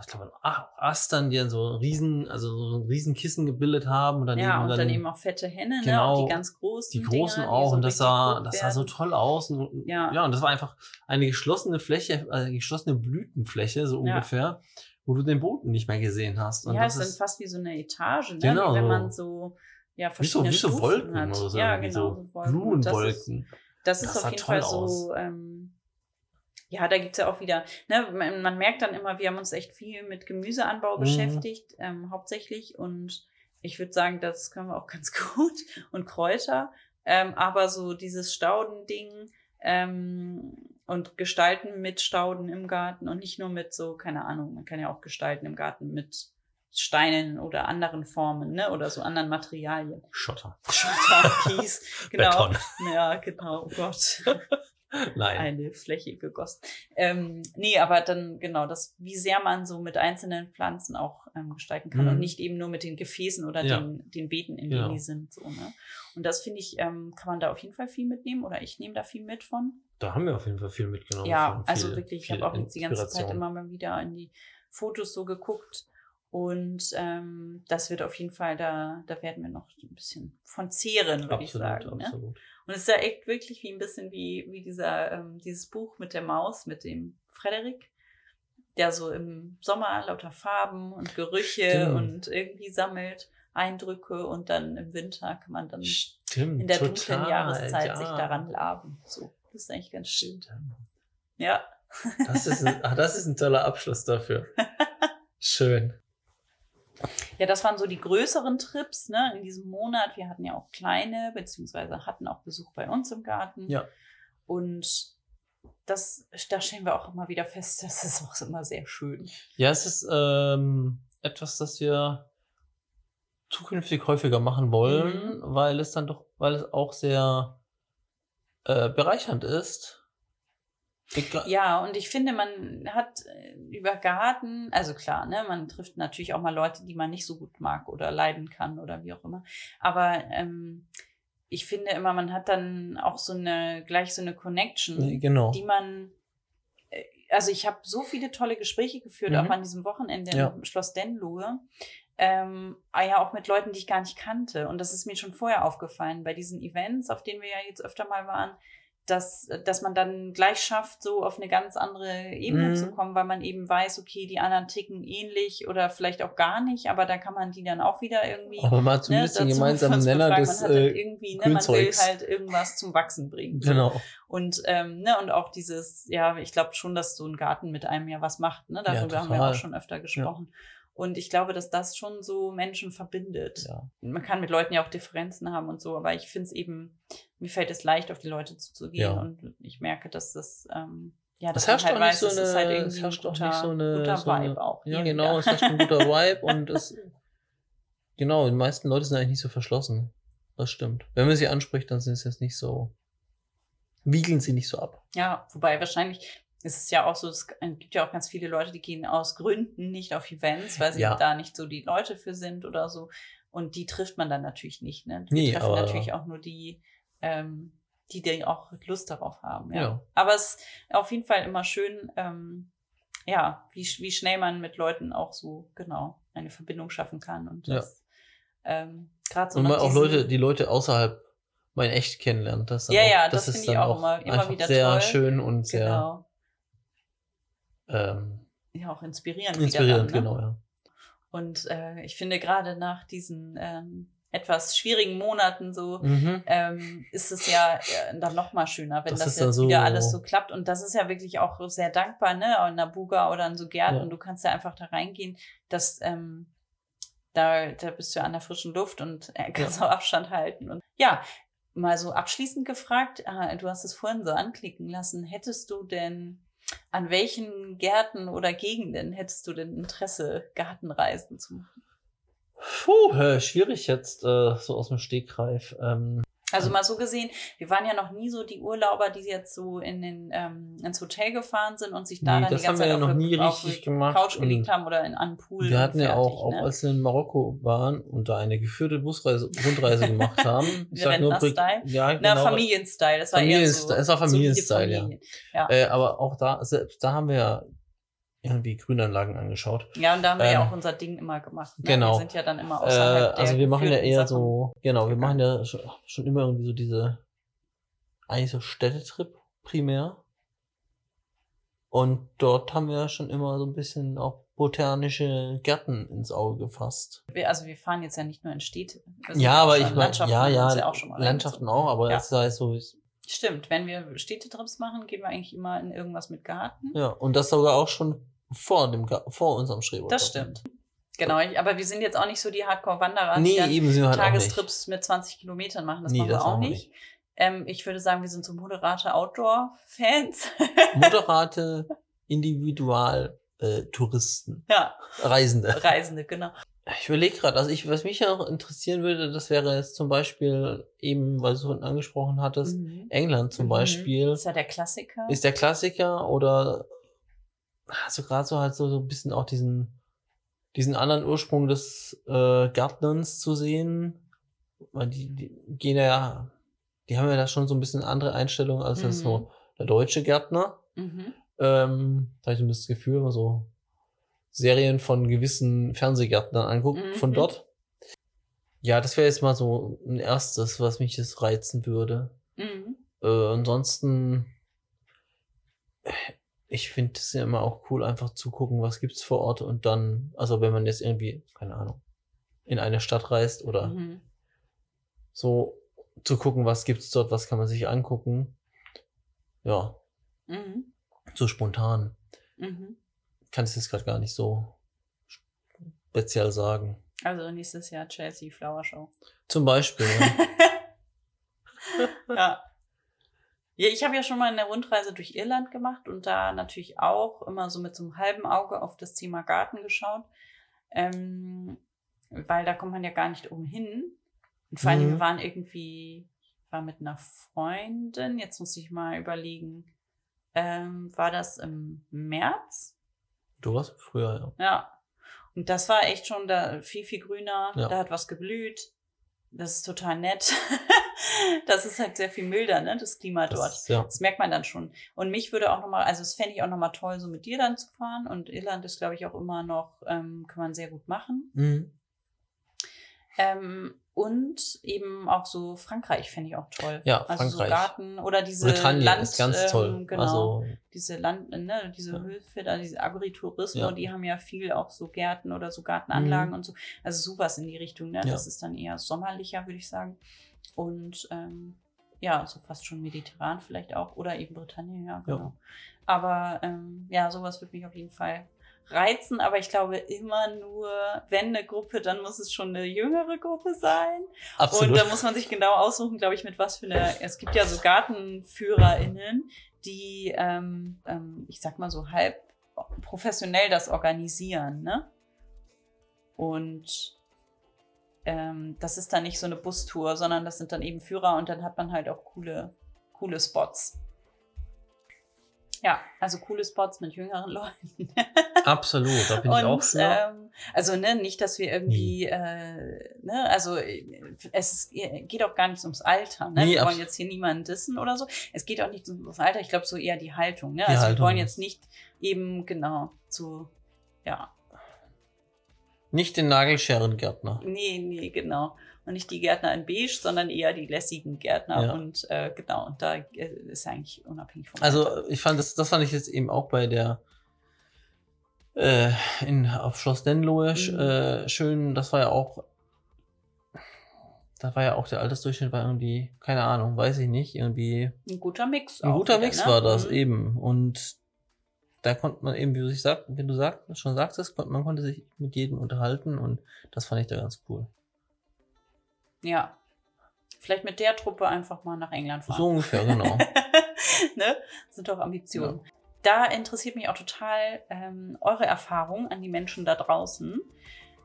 ich glaube, Astern, die dann so riesen, also so ein riesen Kissen gebildet haben und dann ja, eben und dann eben auch fette Henne, ne? Genau, Und die ganz großen. die großen Dinger, die auch so und das sah, das sah so toll aus und, Ja. ja und das war einfach eine geschlossene Fläche, äh, eine geschlossene Blütenfläche so Ja. ungefähr, wo du den Boden nicht mehr gesehen hast und ja, das ist fast wie so eine Etage, ne? Genau, wie wenn man so ja wie so, verschiedene wie so Wolken hat. oder so, ja, genau, so so Wolken. Und Das ist, Blumenwolken. das ist Das auf jeden Fall so. Ähm, ja, da gibt's ja auch wieder, ne, man, man merkt dann immer, wir haben uns echt viel mit Gemüseanbau Mhm. beschäftigt, ähm, hauptsächlich. Und ich würde sagen, das können wir auch ganz gut. Und Kräuter. Ähm, aber so dieses Staudending ähm, und Gestalten mit Stauden im Garten und nicht nur mit so, keine Ahnung, man kann ja auch gestalten im Garten mit Steinen oder anderen Formen, ne? Oder so anderen Materialien. Schotter. Schotter, Kies, genau. Beton. Ja, genau, oh Gott. Nein. Eine Fläche gegossen. Ähm, nee, aber dann, genau, das, wie sehr man so mit einzelnen Pflanzen auch ähm, gestalten kann Mhm. und nicht eben nur mit den Gefäßen oder Ja. den, den Beeten, in Genau. denen die sind. So, ne? Und das finde ich, ähm, kann man da auf jeden Fall viel mitnehmen oder ich nehme da viel mit von. Da haben wir auf jeden Fall viel mitgenommen. Ja, Viel- also viel- wirklich, ich habe auch jetzt die ganze Zeit immer mal wieder in die Fotos so geguckt. Und ähm, das wird auf jeden Fall, da, da werden wir noch ein bisschen von zehren, würde ich Absolut, sagen. Ne? absolut. Und es ist ja echt wirklich wie ein bisschen wie, wie dieser, ähm, dieses Buch mit der Maus, mit dem Frederik, der so im Sommer lauter Farben und Gerüche Stimmt. und irgendwie sammelt Eindrücke und dann im Winter kann man dann Stimmt. in der dunklen Jahreszeit ja. sich daran laben. So, das ist eigentlich ganz schön. Stimmt. Ja. Das ist, ein, ah, das ist ein toller Abschluss dafür. Schön. Ja, das waren so die größeren Trips, ne, in diesem Monat. Wir hatten ja auch kleine, beziehungsweise hatten auch Besuch bei uns im Garten. Ja. Und das, da stellen wir auch immer wieder fest, das ist auch immer sehr schön. Ja, es ist ähm, etwas, das wir zukünftig häufiger machen wollen, Mhm. weil es dann doch, weil es auch sehr äh, bereichernd ist. Ja, und ich finde, man hat äh, über Garten, also klar, ne, man trifft natürlich auch mal Leute, die man nicht so gut mag oder leiden kann oder wie auch immer. Aber ähm, ich finde immer, man hat dann auch so eine, gleich so eine Connection. Genau. die man, äh, also ich habe so viele tolle Gespräche geführt, Mhm. auch an diesem Wochenende Ja. im Schloss Denlohe. Ähm, ah ja, auch mit Leuten, die ich gar nicht kannte. Und das ist mir schon vorher aufgefallen bei diesen Events, auf denen wir ja jetzt öfter mal waren. Dass, dass man dann gleich schafft, so auf eine ganz andere Ebene Mhm. zu kommen, weil man eben weiß, okay, die anderen ticken ähnlich oder vielleicht auch gar nicht, aber da kann man die dann auch wieder irgendwie. Aber mal zumindest den dazu gemeinsamen Nenner des man hat äh, irgendwie, ne, man will halt irgendwas zum Wachsen bringen. Genau. Und, ähm, ne, und auch dieses, ja, ich glaube schon, dass so ein Garten mit einem ja was macht. Ne? Darüber haben wir auch schon öfter gesprochen. Und ich glaube, dass das schon so Menschen verbindet. Ja. Man kann mit Leuten ja auch Differenzen haben und so, aber ich finde es eben, mir fällt es leicht, auf die Leute zuzugehen. Ja. Und ich merke, dass das, ähm, ja, Es dass herrscht man auch halt nicht weiß, so es ist eine- halt es herrscht auch guter, nicht so eine- guter so eine- Vibe auch. Ja, genau, wieder. es herrscht ein guter Vibe und es. Genau, die meisten Leute sind eigentlich nicht so verschlossen. Das stimmt. Wenn man sie anspricht, dann sind es jetzt nicht so. Wiegeln sie nicht so ab. Ja, wobei wahrscheinlich ist es ja auch so, es gibt ja auch ganz viele Leute, die gehen aus Gründen nicht auf Events, weil sie Ja. da nicht so die Leute für sind oder so. Und die trifft man dann natürlich nicht. Ne? Wir Nee, treffen natürlich auch nur die, ähm, die, die auch Lust darauf haben. Ja. Ja. Aber es ist auf jeden Fall immer schön, ähm, ja, wie, wie schnell man mit Leuten auch so genau eine Verbindung schaffen kann. Und Ja. das ähm, gerade so und mal auch Leute, die Leute außerhalb mal in echt kennenlernt. Das ist dann Ja, auch, ja, das ist finde ich dann auch immer- immer wieder sehr toll. schön und sehr genau, ähm, ja auch inspirierend. inspirierend, dann, ne? genau, ja. Und äh, ich finde gerade nach diesen ähm, etwas schwierigen Monaten so, Mhm. ähm, ist es ja äh, dann noch mal schöner, wenn Das das, jetzt so- wieder alles so klappt. Und das ist ja wirklich auch sehr dankbar, ne? In der Buga oder in so Gärten. Ja. Du kannst ja einfach da reingehen, dass ähm, da, da bist du an der frischen Luft und äh, kannst auch Abstand halten. Und ja, mal so abschließend gefragt, äh, du hast es vorhin so anklicken lassen, hättest du denn an welchen Gärten oder Gegenden hättest du denn Interesse, Gartenreisen zu machen? Puh, äh, schwierig jetzt, äh, so aus dem Stegreif. Ähm, Also mal so gesehen, wir waren ja noch nie so die Urlauber, die jetzt so in den, ähm, ins Hotel gefahren sind und sich da Nee, dann die ganze Zeit ja auf, noch nie auf richtig die gemacht Couch gelegt haben oder in den Pool. wir hatten ja auch, fertig, auch ne? als wir in Marokko waren und da eine geführte Busreise, Rundreise gemacht haben. Wir Rentner-Style? ja, Na, genau. Familienstyle, das war eher so. Familienstyle, es war Familienstyle, solide ja. Familien. ja. Äh, aber auch da, selbst da haben wir ja irgendwie Grünanlagen angeschaut. Ja, und da haben wir ja Ähm, auch unser Ding immer gemacht. Ne? genau. Wir sind ja dann immer Äh, außerhalb der also wir machen ja eher Sachen. so, genau, wir machen ja schon, schon immer irgendwie so diese, eigentlich so Städtetrip primär. Und dort haben wir schon immer so ein bisschen auch botanische Gärten ins Auge gefasst. Wir, also wir fahren jetzt ja nicht nur in Städte. Ja, aber ich meine, Landschaften ja, uns ja, auch schon mal Landschaften reingezogen. auch, aber Ja. das heißt so, ist- Stimmt, wenn wir Städtetrips machen, gehen wir eigentlich immer in irgendwas mit Garten. ja, und das sogar auch schon vor dem, vor unserem Schreber. Das stimmt. Genau, ich, aber wir sind jetzt auch nicht so die Hardcore-Wanderer, die Nee, dann eben sind wir halt nicht. Tagestrips mit 20 Kilometern machen. Das Nee, machen wir das auch wir nicht. Ähm, ich würde sagen, wir sind so moderate Outdoor-Fans. Moderate Individual-Touristen, ja, Reisende. Reisende, genau. Ich überlege gerade, also ich, was mich ja noch interessieren würde, das wäre jetzt zum Beispiel eben, weil du vorhin angesprochen hattest, Mhm. England zum Mhm. Beispiel. Das ist ja der Klassiker. Ist der Klassiker oder hast du gerade so halt so, so ein bisschen auch diesen, diesen anderen Ursprung des äh, Gärtnerns zu sehen? Weil die, die gehen ja, die haben ja da schon so ein bisschen andere Einstellungen als Mhm. so der deutsche Gärtner. mhm. Ähm, da habe ich so ein bisschen das Gefühl, so Serien von gewissen Fernsehgärtnern anguckt, Mhm. von dort. Ja, das wäre jetzt mal so ein erstes, was mich jetzt reizen würde. Mhm. Äh, ansonsten, ich finde es ja immer auch cool, einfach zu gucken, was gibt's vor Ort und dann, also wenn man jetzt irgendwie, keine Ahnung, in eine Stadt reist oder Mhm. so zu gucken, was gibt's dort, was kann man sich angucken. Ja, Mhm. so spontan. Mhm. Kann ich jetzt gerade gar nicht so speziell sagen. Also nächstes Jahr Chelsea Flower Show. Zum Beispiel. Ja. ja. Ja, ich habe ja schon mal eine Rundreise durch Irland gemacht und da natürlich auch immer so mit so einem halben Auge auf das Thema Garten geschaut. Ähm, weil da kommt man ja gar nicht umhin. Und vor allem, Mhm. wir waren irgendwie, ich war mit einer Freundin, jetzt muss ich mal überlegen, ähm, war das im März? Du warst früher, ja. Ja. Und das war echt schon da viel, viel grüner. Ja. Da hat was geblüht. Das ist total nett. das ist halt sehr viel milder, ne, das Klima dort. Das, ist- ja. Das merkt man dann schon. Und mich würde auch nochmal, also das fände ich auch nochmal toll, so mit dir dann zu fahren. Und Irland ist, glaube ich, auch immer noch, ähm, kann man sehr gut machen. Mhm. Ähm, und eben auch so Frankreich fände ich auch toll. Ja, also Frankreich. so Garten oder diese Bretagne Land, ist ganz ähm, toll. Genau, Also, diese Land, ne, diese Ja. Höfe, da diese Agritourismo, Ja. die haben ja viel auch so Gärten oder so Gartenanlagen und so. Also sowas in die Richtung, ne? Ja. Das ist dann eher sommerlicher, würde ich sagen. Und ähm, ja, so fast schon mediterran vielleicht auch. Oder eben Bretagne, ja, Ja. genau. Aber ähm, ja, sowas würde mich auf jeden Fall reizen, aber ich glaube immer nur, wenn eine Gruppe, dann muss es schon eine jüngere Gruppe sein. absolut. Und da muss man sich genau aussuchen, glaube ich, mit was für eine. Es gibt ja so GartenführerInnen, die, ähm, ähm, ich sag mal so halb professionell das organisieren, ne? Und ähm, das ist dann nicht so eine Bustour, sondern das sind dann eben Führer und dann hat man halt auch coole, coole Spots. Ja, also coole Spots mit jüngeren Leuten. Absolut, da bin ich auch für. ähm, also ne, nicht, dass wir irgendwie, äh, ne, also äh, es geht auch gar nicht ums Alter. Ne? Nee, wir wollen jetzt hier niemanden dissen oder so. Es geht auch nicht ums Alter. Ich glaube so eher die Haltung. Ne? Die also Haltung. wir wollen jetzt nicht eben genau so, ja, Nicht den Nagelscherengärtner. nee, nee, genau. Und nicht die Gärtner in Beige, sondern eher die lässigen Gärtner. Ja. Und äh, genau, und da äh, ist eigentlich unabhängig vom Also ich fand das, das fand ich jetzt eben auch bei der äh, in auf Schloss Denlohe Mhm. äh, schön. Das war ja auch, da war ja auch der Altersdurchschnitt war irgendwie, keine Ahnung, weiß ich nicht, irgendwie Ein guter Mix. ein guter wieder, Mix ne? war das Mhm. eben und da konnte man eben, wie du, sich sagt, wie du sagt, schon sagtest, kon- man konnte sich mit jedem unterhalten und das fand ich da ganz cool. Ja. Vielleicht mit der Truppe einfach mal nach England fahren. So ungefähr, genau. ne? Das sind doch Ambitionen. Da interessiert mich auch total ähm, eure Erfahrung an die Menschen da draußen.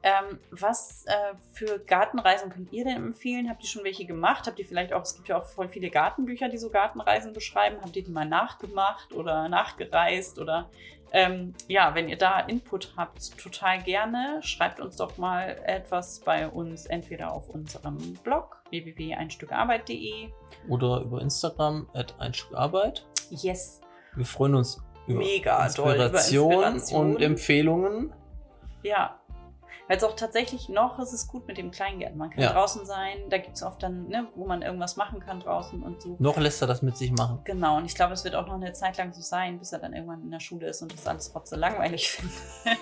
Ähm, was äh, für Gartenreisen könnt ihr denn empfehlen? Habt ihr schon welche gemacht? Habt ihr vielleicht auch, es gibt ja auch voll viele Gartenbücher, die so Gartenreisen beschreiben. Habt ihr die mal nachgemacht oder nachgereist? Oder ähm, ja, wenn ihr da Input habt, total gerne. Schreibt uns doch mal etwas bei uns, entweder auf unserem Blog www.einstückarbeit.de. Oder über Instagram at ein Stück Arbeit. Yes, Wir freuen uns über Mega doll, über Inspiration, Inspiration. und Empfehlungen. Ja. Weil es auch tatsächlich noch ist es gut mit dem Kleingärten. Man kann Ja. draußen sein, da gibt es oft dann, ne, wo man irgendwas machen kann draußen und so. Noch lässt er das mit sich machen. Genau, und ich glaube, es wird auch noch eine Zeit lang so sein, bis er dann irgendwann in der Schule ist und das alles trotzdem langweilig findet.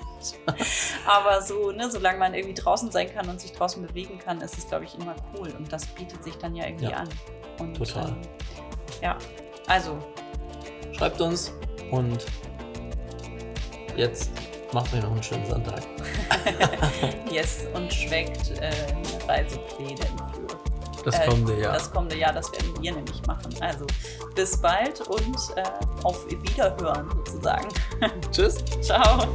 Aber so, ne, solange man irgendwie draußen sein kann und sich draußen bewegen kann, ist es, glaube ich, immer cool. Und das bietet sich dann ja irgendwie Ja, an. Und, total. Ähm, ja, also, Schreibt uns und jetzt macht euch noch einen schönen Sonntag. yes, und schmeckt äh, Reisepläne für Das Äh, kommende Jahr. Das kommende Jahr, das werden wir nämlich machen. Also bis bald und äh, auf Wiederhören sozusagen. Tschüss. Ciao.